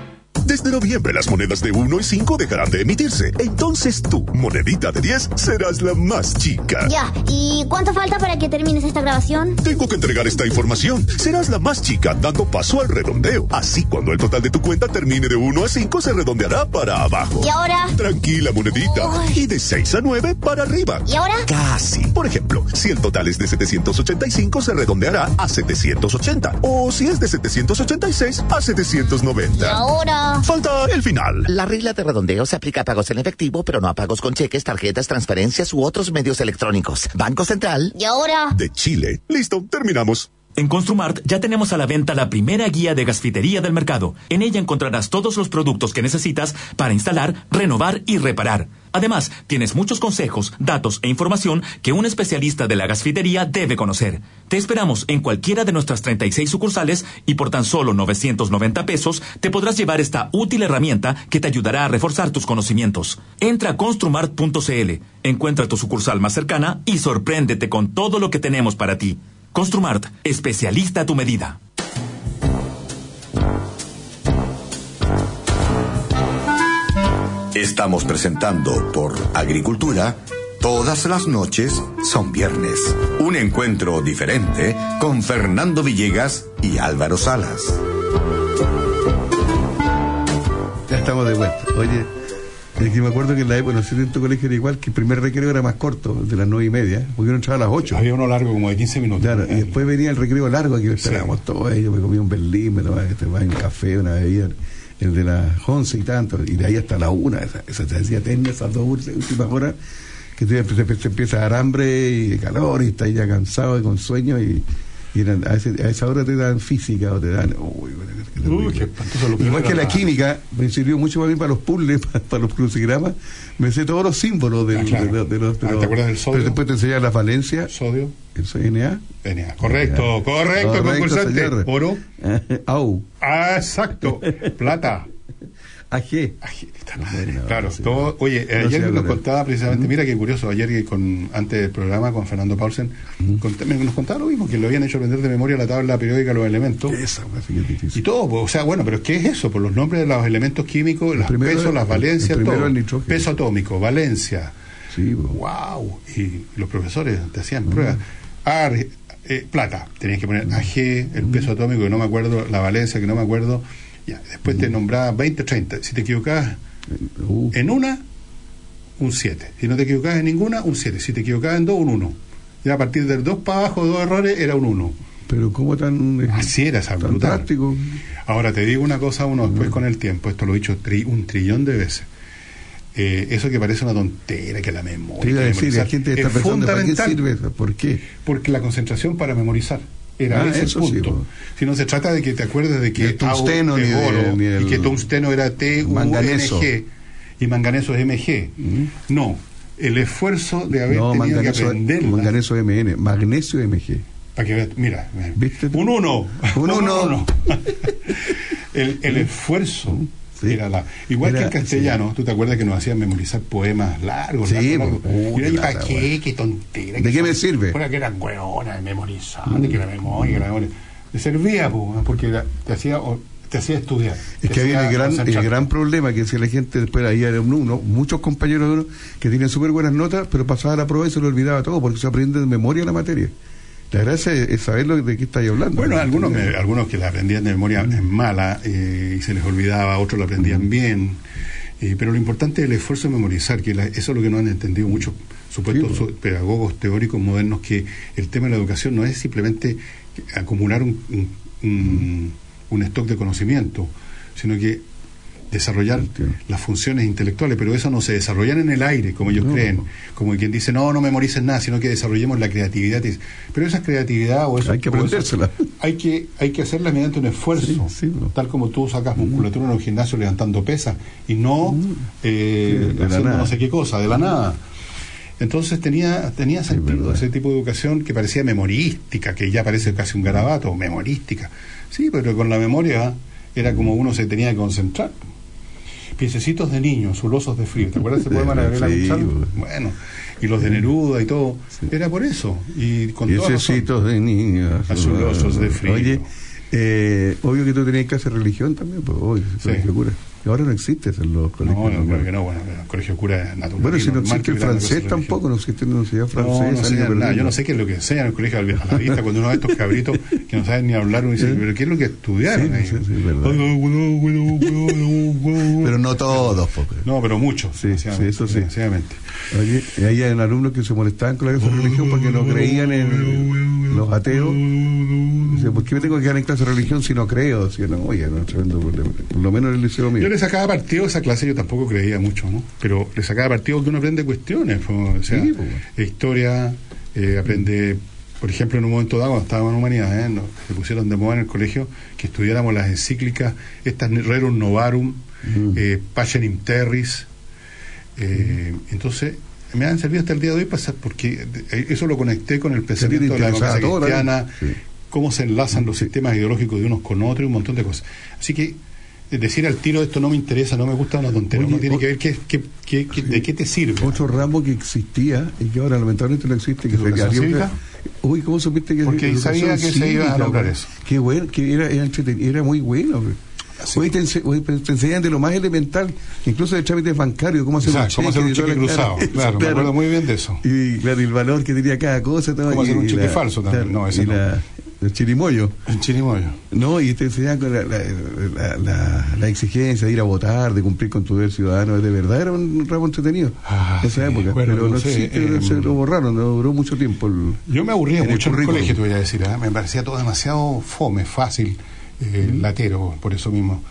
Desde noviembre las monedas de 1 y 5 dejarán de emitirse. Entonces tú, monedita de 10, serás la más chica. Ya, ¿y cuánto falta para que termines esta grabación? Tengo que entregar esta información. Serás la más chica dando paso al redondeo. Así cuando el total de tu cuenta termine de 1 a 5 se redondeará para abajo. ¿Y ahora? Tranquila, monedita. Y de 6 a 9 para arriba. ¿Y ahora? Casi. Por ejemplo, si el total es de 785 se redondeará a 780. O si es de 786 a 790. ¿Y ahora? Falta el final. La regla de redondeo se aplica a pagos en efectivo, pero no a pagos con cheques, tarjetas, transferencias u otros medios electrónicos. Banco Central. ¿Y ahora? De Chile. Listo, terminamos. En Construmart ya tenemos a la venta la primera guía de gasfitería del mercado. En ella encontrarás todos los productos que necesitas para instalar, renovar y reparar. Además, tienes muchos consejos, datos e información que un especialista de la gasfitería debe conocer. Te esperamos en cualquiera de nuestras 36 sucursales y por tan solo 990 pesos te podrás llevar esta útil herramienta que te ayudará a reforzar tus conocimientos. Entra a construmart.cl, encuentra tu sucursal más cercana y sorpréndete con todo lo que tenemos para ti. Construmart, especialista a tu medida. Estamos presentando por Agricultura Todas las noches son viernes. Un encuentro diferente con Fernando Villegas y Álvaro Salas. Ya estamos de vuelta. Oye, es que me acuerdo que en la época, no sé si en tu colegio era igual, que el primer recreo era más corto, de las nueve y media, porque uno entraba a las ocho. Había uno largo como de 15 minutos. Claro, y después venía el recreo largo, aquí lo esperábamos todos. Yo me comía un berlín, me tomaba este, un café, una bebida, el de las once y tanto, y de ahí hasta la una, esa, esa se hacía eterna, esas dos últimas horas, que tú ya te, te empieza a dar hambre y calor, y estás ya cansado y con sueño, y, y eran- a, ese- a esa hora te dan física o te dan. Uy, qué. Uy, qué Igual que la química, me sirvió mucho para mí para los puzzles, [LAUGHS] para, para los crucigramas. Me sé todos los símbolos del- Ah, claro. de, los- de los. de Ah, ¿te acuerdas del sodio? Pero después te enseñan las valencias. Sodio. Eso es NA. Venía, correcto, correcto, concursante. señor. Oro. [LAUGHS] Au. Ah, exacto. Plata. AG. Claro, todo, oye, No ayer nos contaba precisamente, mira qué curioso, ayer con, antes del programa con Fernando Paulsen, me- nos contaba lo mismo, que lo habían hecho aprender de memoria la tabla periódica de los elementos. Esa, es. Y todo, pues, o sea, bueno, pero ¿qué es eso? Por los nombres de los elementos químicos, los primero pesos, las valencias, todo. el nitrógeno. Peso atómico, valencia. Sí, wow. Y los profesores te hacían pruebas. Ar, eh, plata, tenías que poner AG, el peso atómico que no me acuerdo, la valencia que no me acuerdo. Ya, después te nombraba 20, 30. Si te equivocabas en una, un 7. Si no te equivocabas en ninguna, un 7. Si te equivocabas en dos, un 1. Ya a partir del 2 para abajo, dos errores, era un 1. Pero ¿cómo tan. Así era, esa tan brutal. práctico? Ahora te digo una cosa, uno después con el tiempo, esto lo he dicho tri- un trillón de veces. Eh, eso que parece una tontera, que la memoria. Te iba a que decir, memorizar, la gente está es ¿para qué fundamental. sirve eso? ¿Por qué? Porque la concentración para memorizar. Era Ah, ese el eso sí, punto. si no se trata de que te acuerdes de que el tungsteno, es de- oro el y que tungsteno era T, U. N, G y manganeso es MG. No, el esfuerzo de haber No, tenido que manganeso, aprenderla. manganeso MN, magnesio MG. Para que veas, mira, ¿Viste? un uno. Un uno. [LAUGHS] el, el esfuerzo era la. Igual Era- que en castellano, tú te acuerdas que nos hacían memorizar poemas largos, Sí, largos, po. largos. Y ahí, ¿para lata, qué? güey. Qué tontera. ¿De qué me sirve? Fuera que eran hueonas de memorizar, de que la memoria, que la memoria. Le servía, po, porque te hacía, o- te hacía estudiar. Es te que había el gran, el gran problema que si la gente después ahí era un uno, muchos compañeros de uno que tienen súper buenas notas, pero pasaba la prueba y se lo olvidaba todo porque se aprende de memoria la materia. La gracia es, es saber de qué estáis hablando. Bueno, algunos, me- algunos que la aprendían de memoria es mala eh, y se les olvidaba, otros la aprendían bien. eh, pero lo importante es el esfuerzo de memorizar, que la- eso es lo que no han entendido muchos supuestos so- pedagogos teóricos modernos, que el tema de la educación no es simplemente acumular un, un- un- un stock de conocimiento, sino que desarrollar las funciones intelectuales, pero eso no se desarrollan en el aire, como ellos creen, como quien dice, no, no memorices nada, sino que desarrollemos la creatividad. Pero esa creatividad o eso... Hay que aprendérsela. hay que, hay que hacerla mediante un esfuerzo, tal como tú sacas musculatura en un gimnasio levantando pesas y no eh, Sí, de la haciendo no sé qué cosa, de la nada. Entonces tenía, tenía sentido ese tipo de educación que parecía memorística, que ya parece casi un garabato, memorística. Sí, pero con la memoria era como uno se tenía que concentrar. Piececitos de niños, zulosos de frío. ¿Te acuerdas ese poema de Gabriela [LAUGHS] Sí, Mistral? bueno. Y los de Neruda y todo. Era por eso. Y con. Piececitos de niños. Azulosos de frío. Oye, eh, obvio que tú tenías clase de religión también, pues, obvio, colegio cura. Y ahora no existe en los colegios. No, no, creo que no, bueno, el colegio cura natural. Bueno, si no normal existe que el francés tampoco, no existe una universidad francesa. No, no. Yo no sé qué es lo que enseñan en el colegio a la vista cuando uno ve a estos cabritos que no saben ni hablar, uno dice, pero ¿qué es lo que estudiaron? Pero no todos, po, No, pero muchos. Sí, sí, eso sí. Oye, y ahí hay alumnos que se molestaban con la clase de religión porque no creían en los ateos. Dice, ¿por qué me tengo que quedar en clase de religión si no creo? Decía, no, oye, no, tremendo problema. Por lo menos en el liceo mío. Le sacaba partido a esa clase, yo tampoco creía mucho, ¿no? Pero le sacaba partido que uno aprende cuestiones, o sea, Sí, pues, historia, eh, aprende, por ejemplo, en un momento dado, cuando estábamos en humanidades, ¿eh? nos- se pusieron de moda en el colegio que estudiáramos las encíclicas, estas Rerum Novarum, eh, Pacenim Terris, eh, entonces me han servido hasta el día de hoy pasar, porque eh, eso lo conecté con el pensamiento de la democracia cristiana, Sí. cómo se enlazan los sistemas ideológicos de unos con otros y un montón de cosas. Así que eh, decir al tiro esto no me interesa, no me gusta una tontería, Oye, uno tiene o- que ver qué, qué- qué- qué- de qué te sirve. Otro ramo que existía y que ahora lamentablemente no existe. Que se ¿Educación quedaría- cívica? Uy, ¿cómo supiste que Porque sabía que se iba a nombrar eso. Qué bueno, que era, era, muy bueno. Hoy te, hoy te enseñan de lo más elemental, incluso de trámites bancarios, cómo hacer Exacto, cómo hacer un cheque la- cruzado. [LAUGHS] Claro, me acuerdo muy bien de eso. Y claro, el valor que tenía cada cosa. Cómo y- hacer un cheque la- falso también. claro, No, ese no. la- el chirimoyo. El chirimoyo. No, y te enseñan con la, la, la- exigencia de ir a votar, de cumplir con tu deber ciudadano. De verdad era un ramo entretenido en esa época. Ah, bueno, pero no sé, existe, eh, se lo borraron, no duró mucho tiempo. el- Yo me aburría en el mucho en el colegio, te voy a decir. ¿eh? Me parecía todo demasiado fome, fácil, eh, latero, por eso mismo.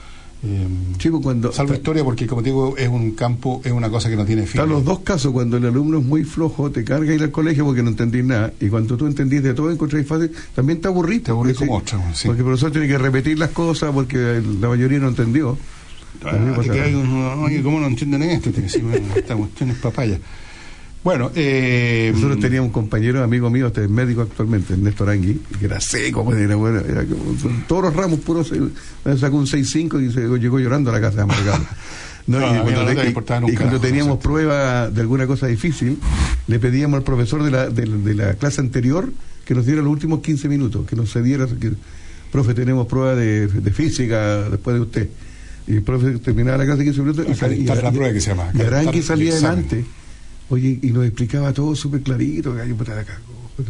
Eh, cuando, salvo historia, porque como te digo, es un campo, es una cosa que no tiene fin. Están los dos casos, cuando el alumno es muy flojo, te carga ir al colegio porque no entendís nada, y cuando tú entendís de todo, encontrás fácil, también te aburrís. Te aburrís como otra, sí. Porque el profesor tiene que repetir las cosas porque la mayoría no entendió. Ah, te quedas Oye, ¿cómo no entienden esto? Te bueno, esta cuestión es papaya. Bueno, eh, Nosotros teníamos un compañero, amigo mío, este es médico actualmente, Néstor Angui, que era seco, pues, era bueno, era todos los ramos puros, sacó un 6-5 y se llegó llorando a la casa amargado. No, No, y cuando, no te- te y- importaba un y cuando carajo, teníamos prueba de alguna cosa difícil, le pedíamos al profesor de la, de, de la clase anterior que nos diera los últimos 15 minutos, que nos cediera, que, profe, tenemos prueba de, de física después de usted. Y el profe terminaba la clase 15 minutos y, está la prueba que se llama, y salía adelante. Oye, y nos explicaba todo súper clarito, gallo, cago.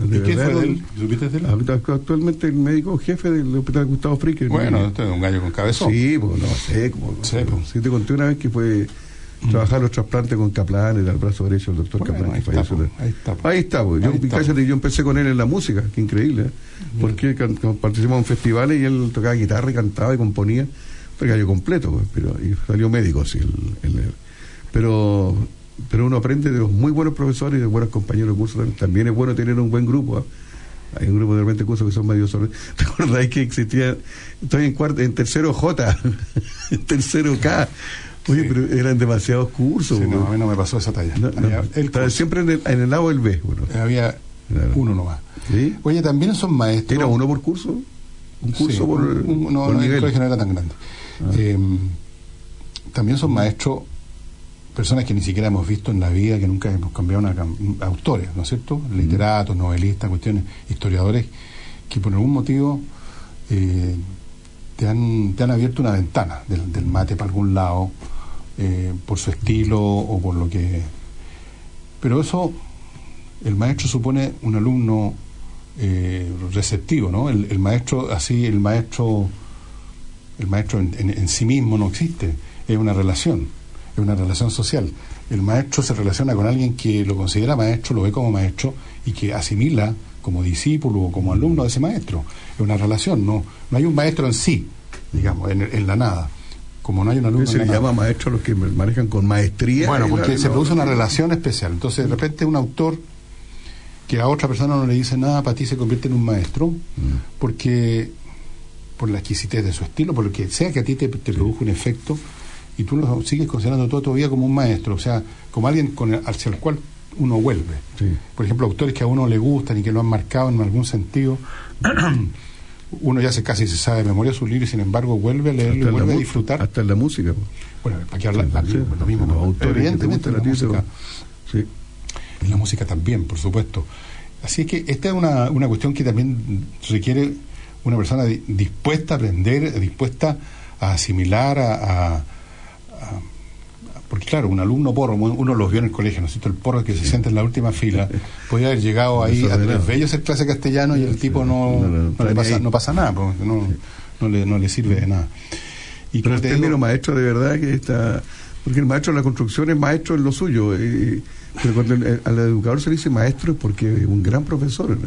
De ¿Y qué fue de él? ¿Supiste de él? Ahorita, Actualmente el médico jefe del hospital Gustavo Frique. Bueno, este es un gallo con cabezón. Sí, pues no sé. Como, Sí, pues. sí, te conté una vez que fue trabajar los trasplantes con Kaplan, era el brazo derecho del doctor Bueno, ahí que está, falleció. pues, ahí está, pues. Ahí está, pues. Yo, cállate, empecé con él en la música, que increíble. ¿eh? Porque participamos en festivales y él tocaba guitarra y cantaba y componía. Fue gallo completo, pues, pero y salió médico, sí. el- el- el- pero pero uno aprende de los muy buenos profesores y de buenos compañeros de curso. También, También es bueno tener un buen grupo. ¿ah? Hay un grupo de repente cursos que son medio sobre. [LAUGHS] ¿Te acordás que existía? Estoy en cuarto, en tercero J, [LAUGHS] en tercero K. Oye, pero eran demasiados cursos. Sí, no, a mí no me pasó esa talla. No, el siempre en el, en el lado del B. Bueno. Había Claro. uno nomás. ¿Sí? Oye, también son maestros. ¿Era uno por curso? ¿Un curso por, un- un- no, por no, el colegio no era tan grande. Ah. Eh, también son maestros, personas que ni siquiera hemos visto en la vida, que nunca hemos cambiado una autores, ¿no es cierto? Literatos, novelistas, cuestiones, historiadores, que por algún motivo eh, te, han, te han abierto una ventana del, del mate para algún lado, eh, por su estilo o por lo que... Pero eso, el maestro supone un alumno eh, receptivo, ¿no? El, el maestro, así, el maestro, el maestro en, en- en sí mismo no existe, es una relación, es una relación social. El maestro se relaciona con alguien que lo considera maestro, lo ve como maestro y que asimila como discípulo o como alumno de ese maestro. Es una relación, no, no hay un maestro en sí, digamos, en, en la nada. Como no hay un alumno se le nada. llama maestro a los que manejan con maestría. Bueno, porque se produce una relación especial. Entonces, de repente, un autor que a otra persona no le dice nada, para ti se convierte en un maestro, Mm. porque por la exquisitez de su estilo, por lo que sea que a ti te, te produjo un efecto, y tú lo sigues considerando toda tu vida como un maestro, o sea, como alguien con el- hacia el cual uno vuelve. Por ejemplo, autores que a uno le gustan y que lo han marcado en algún sentido. [CLEARS THROAT] uno ya se casi se sabe de memoria sus libros y sin embargo vuelve a leerlo Hasta y vuelve a disfrutar. Hasta en la música. pues. Bueno, para que hablar la- Sí, lo mismo, los autores evidentemente la música, Sí. en la música también, por supuesto. Así es que esta es una, una cuestión que también requiere una persona di- dispuesta a aprender, dispuesta a asimilar, a, a- a- porque claro, un alumno porro, uno los vio en el colegio, ¿no es cierto? El porro que se sienta en la última fila, [LAUGHS] podía haber llegado ahí a tres bellos hacer clase de castellano y el tipo no, no, le pasa, no pasa nada, porque no, no, le, no le sirve de nada. Y Pero el término maestro de verdad que está... Porque el maestro en la construcción es maestro en lo suyo. eh, pero cuando el- al educador se le dice maestro es porque es un gran profesor.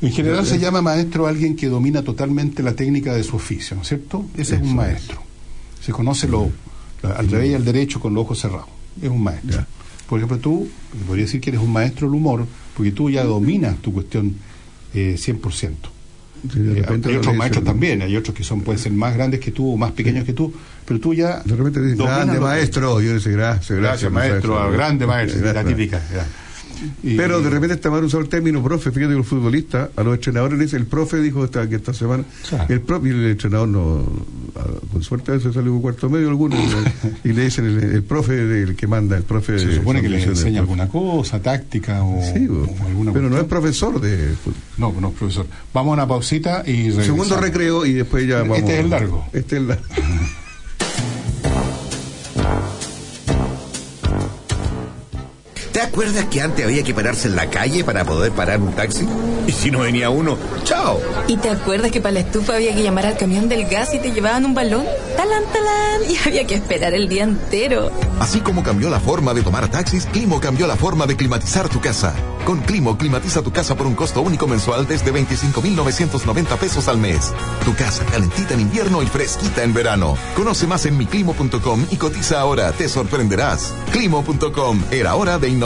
En general se llama maestro alguien que domina totalmente la técnica de su oficio, ¿no es cierto? Ese es un Eso maestro. Se conoce lo, al revés y al derecho con los ojos cerrados. Es un maestro. Por ejemplo, tú, podría decir que eres un maestro del humor, porque tú ya dominas tu cuestión eh, 100%. Sí, Eh, hay otros maestros también, hay otros que son pueden ser más grandes que tú o más pequeños que tú, pero tú ya... De repente dice, dominas grande maestro. Yo le digo, gracias, gracias. Gracias, maestro, grande maestro, la típica. Y- Pero de repente está mal usado el término profe. Fíjate que los futbolistas, a los entrenadores les dice, el profe dijo esta, que esta semana. El propio el entrenador no. a- Con suerte a veces salió un cuarto medio alguno. [LAUGHS] y, le dicen el, el profe del que manda, el profe Se supone que le del enseña alguna cosa, táctica o, Sí, o alguna pero no es profesor de fútbol. No, no es profesor. Vamos a una pausita y regresamos. Segundo recreo y después ya vamos. Este es el largo. Este es el largo. [LAUGHS] ¿Te acuerdas que antes había que pararse en la calle para poder parar un taxi? Y si no venía uno, ¡chao! ¿Y te acuerdas que para la estufa había que llamar al camión del gas y te llevaban un balón? ¡Talán, talán! Y había que esperar el día entero. Así como cambió la forma de tomar taxis, Climo cambió la forma de climatizar tu casa. Con Climo, climatiza tu casa por un costo único mensual desde 25,990 pesos al mes. Tu casa calentita en invierno y fresquita en verano. Conoce más en miclimo.com y cotiza ahora, te sorprenderás. Climo.com, era hora de innovar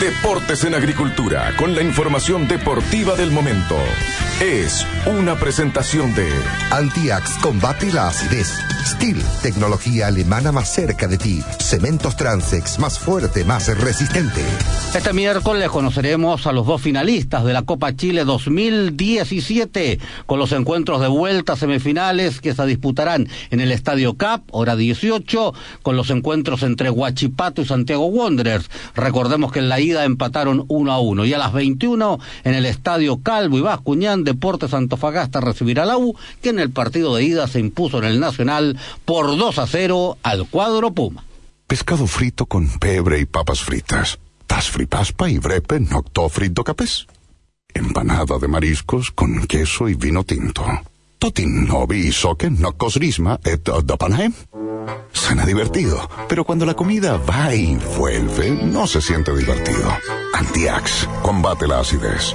Deportes en Agricultura, con la información deportiva del momento. Es una presentación de Antiax combate la acidez. Steel, tecnología alemana más cerca de ti. Cementos Transex, más fuerte, más resistente. Este miércoles conoceremos a los dos finalistas de la Copa Chile 2017 con los encuentros de vuelta semifinales que se disputarán en el Estadio Cap, hora 18, con los encuentros entre Huachipato y Santiago Wanderers. Recordemos que en la ida empataron 1 a 1 y a las 21 en el Estadio Calvo y Bascuñán, Deportes Antofagasta recibirá a la U, que en el partido de ida se impuso en el Nacional por 2 a 0 al cuadro Puma. Pescado frito con pebre y papas fritas. Tas fripaspa y brepe nocto frito capes. Empanada de mariscos con queso y vino tinto. Totin novi soque nocos risma et dapanaem. Suena divertido, pero cuando la comida va y vuelve, no se siente divertido. Antiax, combate la acidez.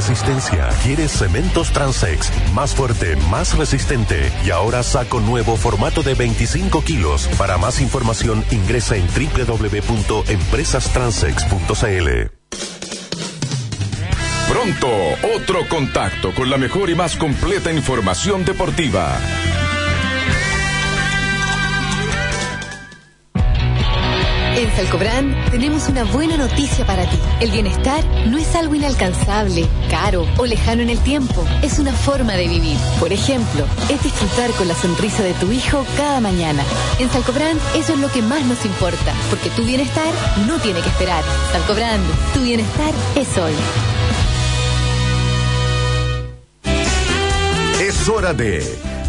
resistencia? ¿Quieres cementos Transex? Más fuerte, más resistente. Y ahora saco nuevo formato de 25 kilos. Para más información ingresa en www.empresastransex.cl. Pronto, otro contacto con la mejor y más completa información deportiva. En Salcobrand tenemos una buena noticia para ti. El bienestar no es algo inalcanzable, caro o lejano en el tiempo. Es una forma de vivir. Por ejemplo, es disfrutar con la sonrisa de tu hijo cada mañana. En Salcobrand eso es lo que más nos importa, porque tu bienestar no tiene que esperar. Salcobrand, tu bienestar es hoy. Es hora de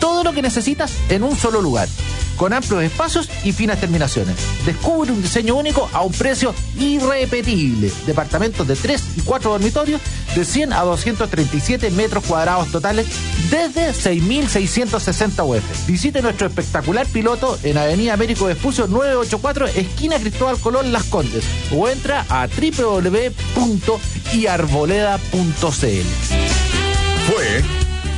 Todo lo que necesitas en un solo lugar, con amplios espacios y finas terminaciones. Descubre un diseño único a un precio irrepetible. Departamentos de 3 y 4 dormitorios de 100 a 237 metros cuadrados totales desde 6.660 UF. Visite nuestro espectacular piloto en Avenida Américo Vespucio 984, esquina Cristóbal Colón Las Condes, o entra a www.iarboleda.cl. Fue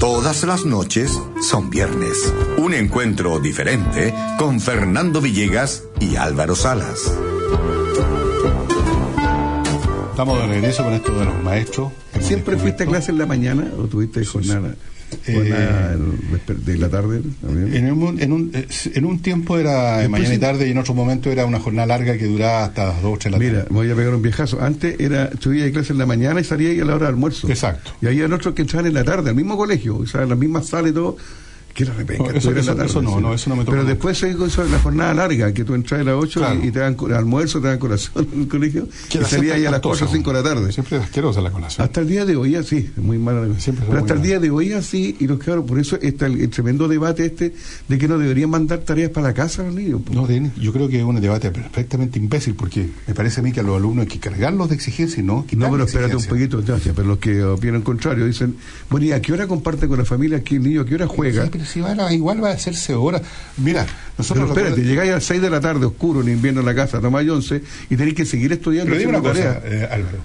Todas las noches son viernes. Un encuentro diferente con Fernando Villegas y Álvaro Salas. Estamos de regreso con esto de los maestros. ¿Siempre fuiste a clase en la mañana o tuviste jornada, el- de la tarde también? En un, en, un, eh, en un tiempo era Después mañana y tarde y en otro momento era una jornada larga que duraba hasta las 2 o 3 de la Mira, tarde. me voy a pegar un viejazo. Antes era, estudiaba de clase en la mañana y salía ahí a la hora de almuerzo. Exacto. Y había otros que entraban en la tarde, al mismo colegio, o sea, en las mismas salas y todo. Que era repenca, No, eso- la no, no, eso no me tocó Pero después se hizo la jornada larga, que tú entras a las 8 Claro. y, te dan almuerzo, te dan colación en el colegio. Que y era salía siempre ahí a las espantosa, 4 o 5 de la tarde. Siempre era asquerosa la colación. Hasta el día de hoy así, muy mala. Siempre fue Pero hasta el día de hoy así, y los cabros, por eso está el, el tremendo debate este de que no deberían mandar tareas para la casa a los niños. No, Denis, yo creo que es un debate perfectamente imbécil porque me parece a mí que a los alumnos hay que cargarlos de exigencia y no No, pero espérate un poquito, ya, pero los que opinan contrario dicen, bueno, ¿y a qué hora comparte con la familia aquí el niño? ¿A qué hora juega? Sí, si va a- igual va a hacerse hora. Mira, nosotros... Pero espérate, llegáis a las 6 de la tarde, oscuro, en invierno en la casa, tomáis 11 y tenéis que seguir estudiando. Pero dime una cosa, tareas. eh, Álvaro.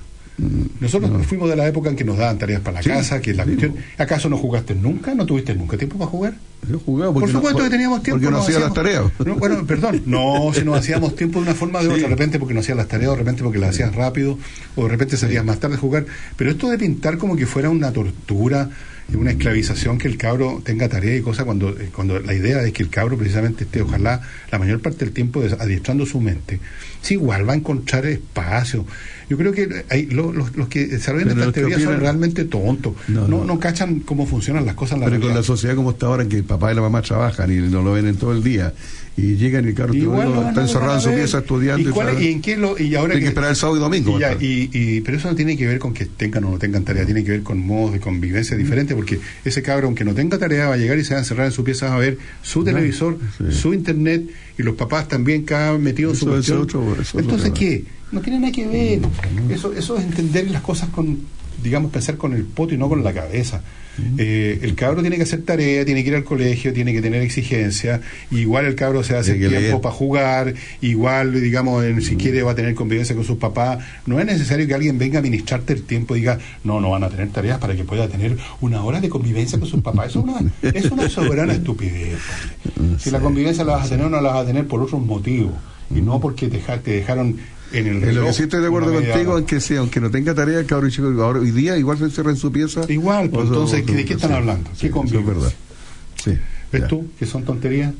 Nosotros fuimos de la época en que nos daban tareas para la Sí, casa, que es la sí, cuestión. ¿Acaso no jugaste nunca? ¿No tuviste nunca tiempo para jugar? Yo jugaba Por porque no- supuesto que teníamos tiempo. Porque no hacía las hacíamos- tareas. No, bueno, perdón. No, si nos hacíamos tiempo de una forma o de Sí. otra. De repente porque no hacías las tareas, o de repente porque las hacías rápido, o de repente salías más tarde a jugar. Pero esto de pintar como que fuera una tortura una esclavización que el cabro tenga tarea y cosas, cuando, eh, cuando la idea es que el cabro precisamente esté, ojalá, la mayor parte del tiempo adiestrando su mente, sí, igual va a encontrar espacio. Yo creo que hay, lo- los, los que desarrollan estas que teorías son opinan- realmente tontos. No, No, no. no, cachan cómo funcionan las cosas en la Pero con la sociedad como está ahora, en que el papá y la mamá trabajan y no lo ven en todo el día, y llegan y el carro Igual lo está van a encerrado en su pieza estudiando. ¿Y, cuál y en qué lo, y ahora Tiene que esperar el sábado y domingo, Y ya, y- y- pero eso no tiene que ver con que tengan o no tengan tarea, tiene que ver con modos de convivencia diferentes, porque ese cabro, aunque no tenga tarea, va a llegar y se va a encerrar en su pieza a ver su Claro, televisor, sí. su internet, y los papás también cada metido en su cuestión. otro- Entonces. ¿qué? No tiene nada que ver. Eso, eso es entender las cosas con, digamos, pensar con el poto y no con la cabeza. Eh, el cabro tiene que hacer tarea, tiene que ir al colegio, tiene que tener exigencia, igual el cabro se que tiempo leer. para jugar, igual, digamos, en- si quiere va a tener convivencia con sus papás. No es necesario que alguien venga a administrarte el tiempo y diga, no, no van a tener tareas para que pueda tener una hora de convivencia con sus papás. Eso es una, es una soberana [LAUGHS] estupidez. hombre. Si la convivencia la vas a tener, no la vas a tener por otros motivos y no porque te dejaron en el En lo reloj que sí estoy de acuerdo contigo, aunque sea, aunque no tenga tarea, el cabrón chico, ahora hoy día igual se encierra en su pieza. Igual, pues, o- entonces, o- ¿de qué están sí, hablando? sí, ¿Qué eso es verdad. Sí. ¿Ves ya. tú que son tonterías?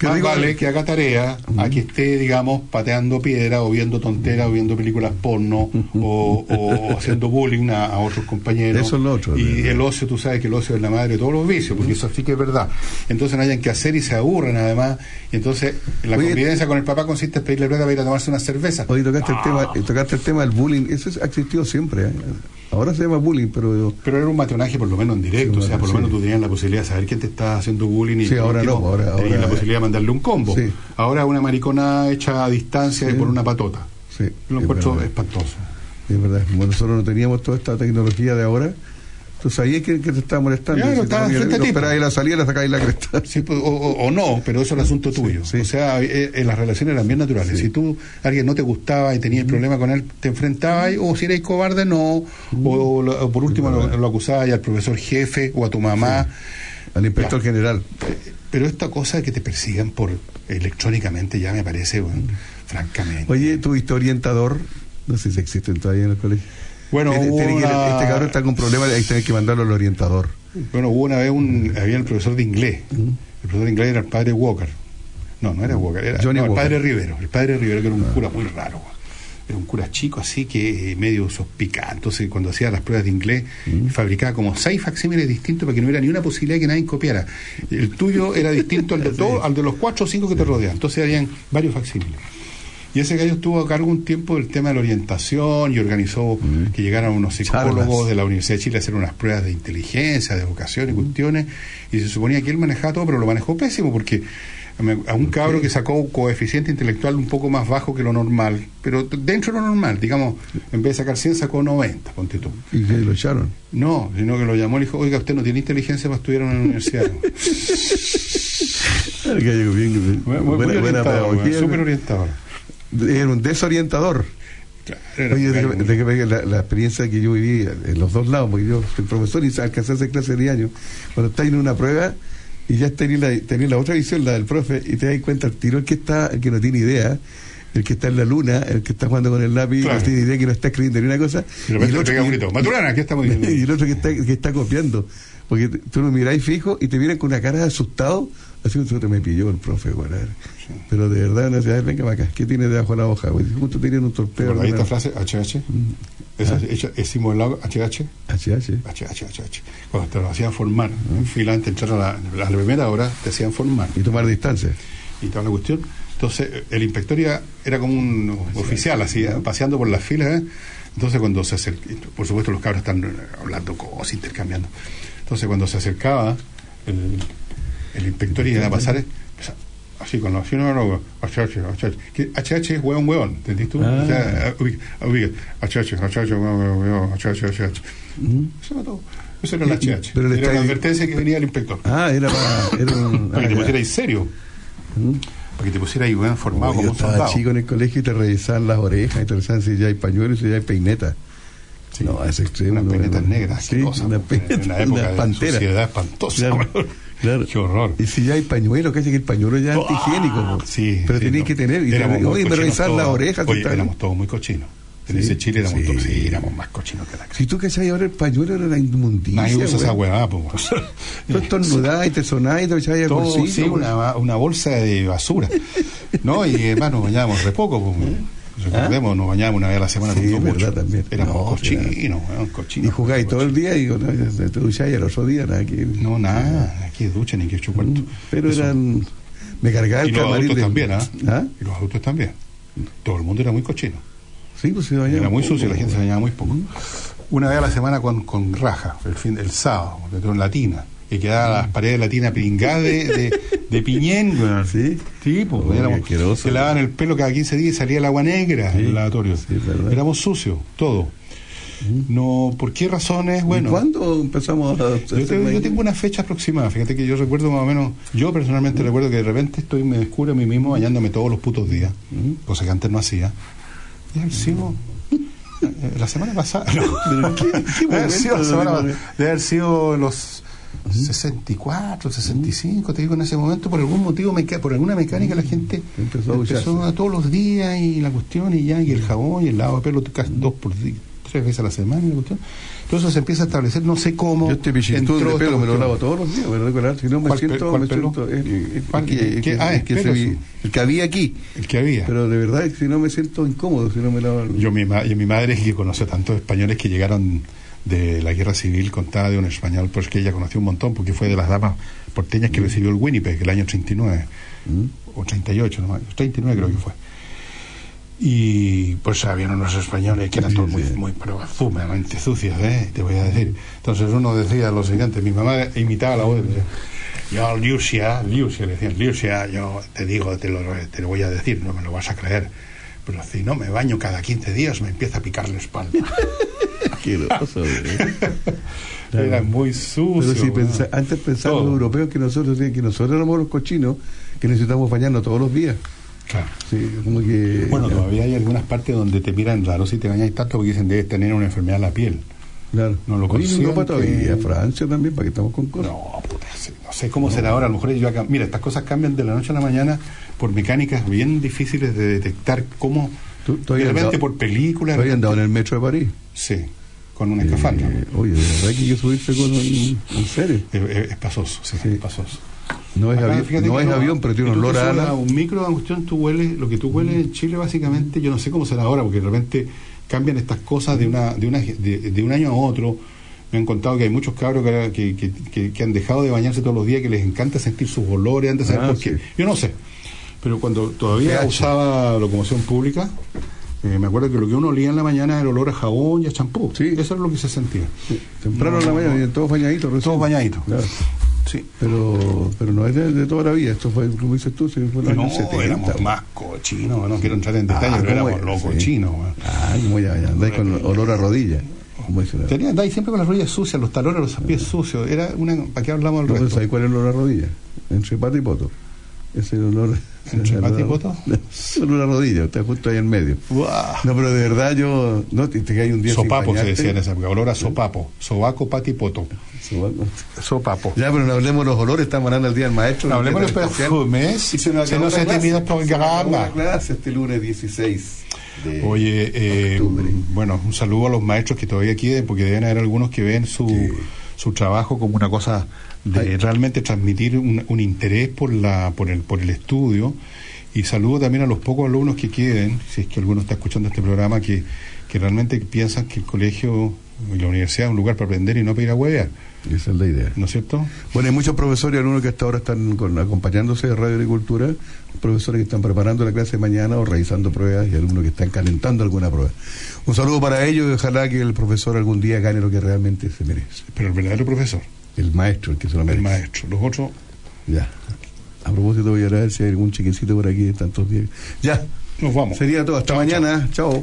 ¿Qué Más digo? vale que haga tarea a que esté, digamos, pateando piedra o viendo tonteras o viendo películas porno o, o [LAUGHS] haciendo bullying a, a otros compañeros. Eso es lo otro, Y el ocio, tú sabes que el ocio es la madre de todos los vicios, porque eso sí que es verdad. Entonces no hayan que hacer y se aburren además. Y entonces la Oye, convivencia con el papá consiste en pedirle plata para ir a tomarse una cerveza. Hoy tocaste, el tema, eh, tocaste el tema del bullying, eso es- ha existido siempre. ¿eh? Ahora se llama bullying, pero Pero era un mateonaje por lo menos en directo, Sí, o sea, por lo sí. menos tú tenías la posibilidad de saber quién te está haciendo bullying y Sí, ahora no, ahora- tenías ahora- la posibilidad de mandarle un combo. Sí. Ahora una maricona hecha a distancia y por una patota. sí, Lo es encuentro verdad. espantoso. Es verdad, nosotros no teníamos toda esta tecnología de ahora, tú sabías que, que te estaba molestando. Claro, estaba a la salida la sacáis la cresta. Sí, pues, o, no, pero eso es el asunto tuyo. sí. O sea, eh, eh, las relaciones eran bien naturales. Si tú, alguien no te gustaba y tenías problema con él, te enfrentabas, o si eres cobarde, no. O, o por último lo, lo acusabas al profesor jefe o a tu mamá. Al inspector Ya. general. Pero esta cosa de que te persigan por electrónicamente ya me parece, bueno, francamente. Oye, tuviste orientador, no sé si existen todavía en el colegio. Bueno, este, una- este cabrón está con problemas, hay que tener que mandarlo al orientador. Bueno, hubo una vez un, había el profesor de inglés. El profesor de inglés era el padre Walker. No, no era Walker, era Johnny no, el Walker. padre Rivero. El padre Rivero, que era un cura muy raro. Era un cura chico así que eh, medio sospicado. Entonces, cuando hacía las pruebas de inglés, fabricaba como seis facsímiles distintos para que no hubiera ni una posibilidad de que nadie copiara. El tuyo era distinto al de [LAUGHS] todos, al de los cuatro o cinco que te rodean. Entonces, habían varios facsímiles. Y ese gallo estuvo a cargo un tiempo del tema de la orientación y organizó que llegaran unos psicólogos Charlas. de la Universidad de Chile a hacer unas pruebas de inteligencia, de vocación y cuestiones. Y se suponía que él manejaba todo, pero lo manejó pésimo porque a un cabro que sacó un coeficiente intelectual un poco más bajo que lo normal, pero dentro de lo normal, digamos, en vez de sacar 100 sacó 90, ponte tú. Y que lo echaron. No, sino que lo llamó y dijo, oiga, usted no tiene inteligencia para estudiar en la universidad. [LAUGHS] Bien- muy buena- orientador, súper orientador. Era un desorientador. Oye, de, de la, la experiencia que yo viví en los dos lados, porque yo soy profesor y alcancé a hacer clase de años, cuando estáis en una prueba y ya tenéis la, tenéis la otra visión, la del profe, y te das cuenta el tiro el que está, el que no tiene idea, el que está en la luna, el que está jugando con el lápiz, Claro. no tiene idea que no está escribiendo ni una cosa, Y de repente le pega un grito, "Maturana, ¿qué estamos diciendo?" [LAUGHS] y el otro que está, que está copiando, porque tú lo miráis fijo y te miran con una cara de asustado, así "Chuta, me pilló el profe, güey. Pero de verdad, no sé, venga acá, ¿qué tiene debajo de la hoja? güey? Justo tenían un ¿Te torpeo. una- esta frase? HH. Esa, hecha- es simulado HH. HH. HH, HH. Cuando te lo hacían formar, en fila antes de entrar a la, a la primera hora, te hacían formar. Y tomar distancia. Y toda la cuestión. Entonces, el inspector iba- era como un oficial, así, eh, paseando por las filas. ¿eh? Entonces, cuando se acercaba, por supuesto, los cabros están eh, hablando cosas, intercambiando. Entonces, cuando se acercaba, el, el inspector iba a pasar, eh, empezaba, así con los. HH. Que HH es hueón, hueón, ¿entendís tú? Ah. O sea, eh, ubica, HH, HH, hueón, hueón, hueón, HH, HH. Eso era todo. Eso era el Y- HH. pero era la ahí- advertencia que venía el inspector. Ah, era para. Era un, Para que te ah, pusieras serio. Para que te pusieras ahí, weón, formado como yo un estaba soldado. chico en el colegio y te revisaban las orejas y te revisaban si ya hay pañuelos y si ya hay peineta. no, es extremo. Unas peinetas negras, sí, qué cosa, una porque peineta, [LAUGHS] en una época de pantera. suciedad espantosa, Claro. Qué horror. Y si ya hay pañuelo, que que el pañuelo ya es antihigiénico. po. Sí, pero sí, tenías no. que tener. Y Éramos oye, me revisaban las orejas. Oye, éramos todos muy cochinos. En Sí, ese Chile éramos sí. todos, sí, éramos más cochinos que la Si tú cachai ahora el pañuelo era la inmundicia. Nadie usa esa huevada, pues. [LAUGHS] Tú estornudabas y te sonabas y te echabas Todo, bolsillo. sí, una, una bolsa de basura. ¿No? Y además nos bañábamos re poco, pues. Recordemos, nos bañábamos una vez a la semana. Sí, es verdad también. Éramos No, cochinos, claro. cochinos. Y jugáis todo el día y no, te ducháis al otro día, nada que. No, nada, aquí ducha ni que ocho cuartos. Pero Eso. eran. Me cargaba el Y los adultos también, ¿ah? ¿Ah? Y los adultos también. Todo el mundo era muy cochino. Sí, pues se bañaba. Era muy poco, sucio, la gente se bañaba muy poco. Una vez a la semana con, con raja, el fin el sábado, en latina. Y quedaban las paredes de latina pringadas de, de, de piñén, weón. Sí. Sí, pues éramos, se lavaban el pelo cada 15 días y salía el agua negra en el lavatorio. éramos sucios, todo. No, ¿por qué razones? Bueno, ¿Y cuándo empezamos a yo, te- yo tengo una fecha aproximada. Fíjate que yo recuerdo más o menos, yo personalmente recuerdo que de repente estoy me descubro a mí mismo bañándome todos los putos días, cosa que antes no hacía. Y haber sido [LAUGHS] eh, la semana pasada. [LAUGHS] No. Haber sido la semana. Debe haber sido los 64, 65, te digo en ese momento, por algún motivo, por alguna mecánica la gente Empezó a ducharse. a todos los días y la cuestión y ya, y el jabón y el lavado de pelo dos por día, tres veces a la semana la cuestión. Entonces se empieza a establecer, no sé cómo. Yo este pichitú entró de pelo me lo lavo todos los días, me recuerdo. Si no me ¿Cuál pe- siento, me siento. el- que- había aquí. El que había. Pero de verdad, si no me siento incómodo, si no me lavo. Yo, mi, ma- y mi madre, que conoce tantos españoles que llegaron de la guerra civil, contaba de un español, pues que ella conoció un montón, porque fue de las damas porteñas que recibió el Winnipeg el año 39, o 38, no, 39 creo que fue. Y pues habían unos españoles que eran todos muy, muy pero sumamente sucios, ¿eh? te voy a decir. Entonces uno decía lo siguiente, mi mamá imitaba la voz, decía, yo, Lucia, Lucia, le decían, Lucia, yo te digo, te lo, te lo voy a decir, no me lo vas a creer, pero si no me baño cada 15 días me empieza a picar la espalda. [LAUGHS] Asqueroso. [LAUGHS] Era muy sucio. Pero si antes pensaban los europeos que nosotros que nosotros éramos los cochinos que necesitamos bañarnos todos los días. Claro. Sí, como que Bueno, todavía hay algunas partes donde te miran raro si te bañáis tanto porque dicen debes tener una enfermedad en la piel. Claro. No lo Oye, consienten. Europa todavía, Francia también, para que estamos con cosas. No, puta, no sé cómo será ahora. A lo mejor yo acá, mira, estas cosas cambian de la noche a la mañana por mecánicas bien difíciles de detectar cómo ¿Tú, tú de habías repente andado- por películas. tú habías andado en el metro de París? Sí, con una escafandra. Eh, oye, de verdad que yo subirse con un, serio. Es, es- es pasoso, sí, es pasoso. No es, Acá, avi- fíjate no que es avión, pero tiene que un olor a ala. Un micro, Agustín, tú hueles, lo que tú hueles en Chile básicamente, yo no sé cómo será ahora, porque de repente cambian estas cosas de una de, una, de, de un año a otro. Me han contado que hay muchos cabros que, que, que- que- que han dejado de bañarse todos los días, que les encanta sentir sus olores, antes de saber Ah, por qué. sí. Yo no sé. Pero cuando todavía usaba locomoción pública, eh, me acuerdo que lo que uno olía en la mañana era el olor a jabón y a champú. Sí. Eso era lo que se sentía. Temprano en la mañana, todos bañaditos. recién. Todos bañaditos. Claro. Sí. Pero, pero no es de, de toda la vida, esto fue, como dices tú, se fue en los No, años 70. éramos más cochinos, no quiero entrar en detalle, Ah, pero ¿cómo éramos es? locos Sí. Ah, como ya, ya andáis con olor a rodilla. Tenía, andáis siempre con las rodillas sucias, los talones, los pies sucios. Era una, ¿Para qué hablamos No, del pero resto? ¿sabes cuál es el olor a rodilla? Entre pata y poto. Ese olor. ¿Entre ese pata y olor- poto? El olor a rodilla, está justo ahí en medio. No, pero de verdad yo. No, te, te cae un día Sopapo se decía en esa época, olor a sopapo, sobaco, patipoto. Sopapo. Sopapo. Ya, pero no hablemos de los olores, estamos hablando del día del maestro. No hablemos de los perfumes, Y se nos se nos la ha terminado acabó programa. la clase este lunes 16. de- Oye, eh, bueno, un saludo a los maestros que todavía queden, porque deben haber algunos que ven su, su trabajo como una cosa de realmente transmitir un, un interés por, la, por, el, por el estudio. Y saludo también a los pocos alumnos que queden, si es que alguno está escuchando este programa, que, que realmente piensan que el colegio y la universidad es un lugar para aprender y no para ir a huevear. Esa es la idea. ¿No es cierto? Bueno, hay muchos profesores y alumnos que hasta ahora están con- acompañándose de Radio Agricultura, profesores que están preparando la clase de mañana o realizando pruebas y algunos que están calentando alguna prueba. Un saludo para ellos y ojalá que el profesor algún día gane lo que realmente se merece. Pero el verdadero profesor, El maestro, el que se lo merece. el maestro. Los otros, Ya. A propósito, voy a ver si hay algún chiquecito por aquí de tantos días. Ya. nos vamos. Sería todo. Hasta mañana. Chao. En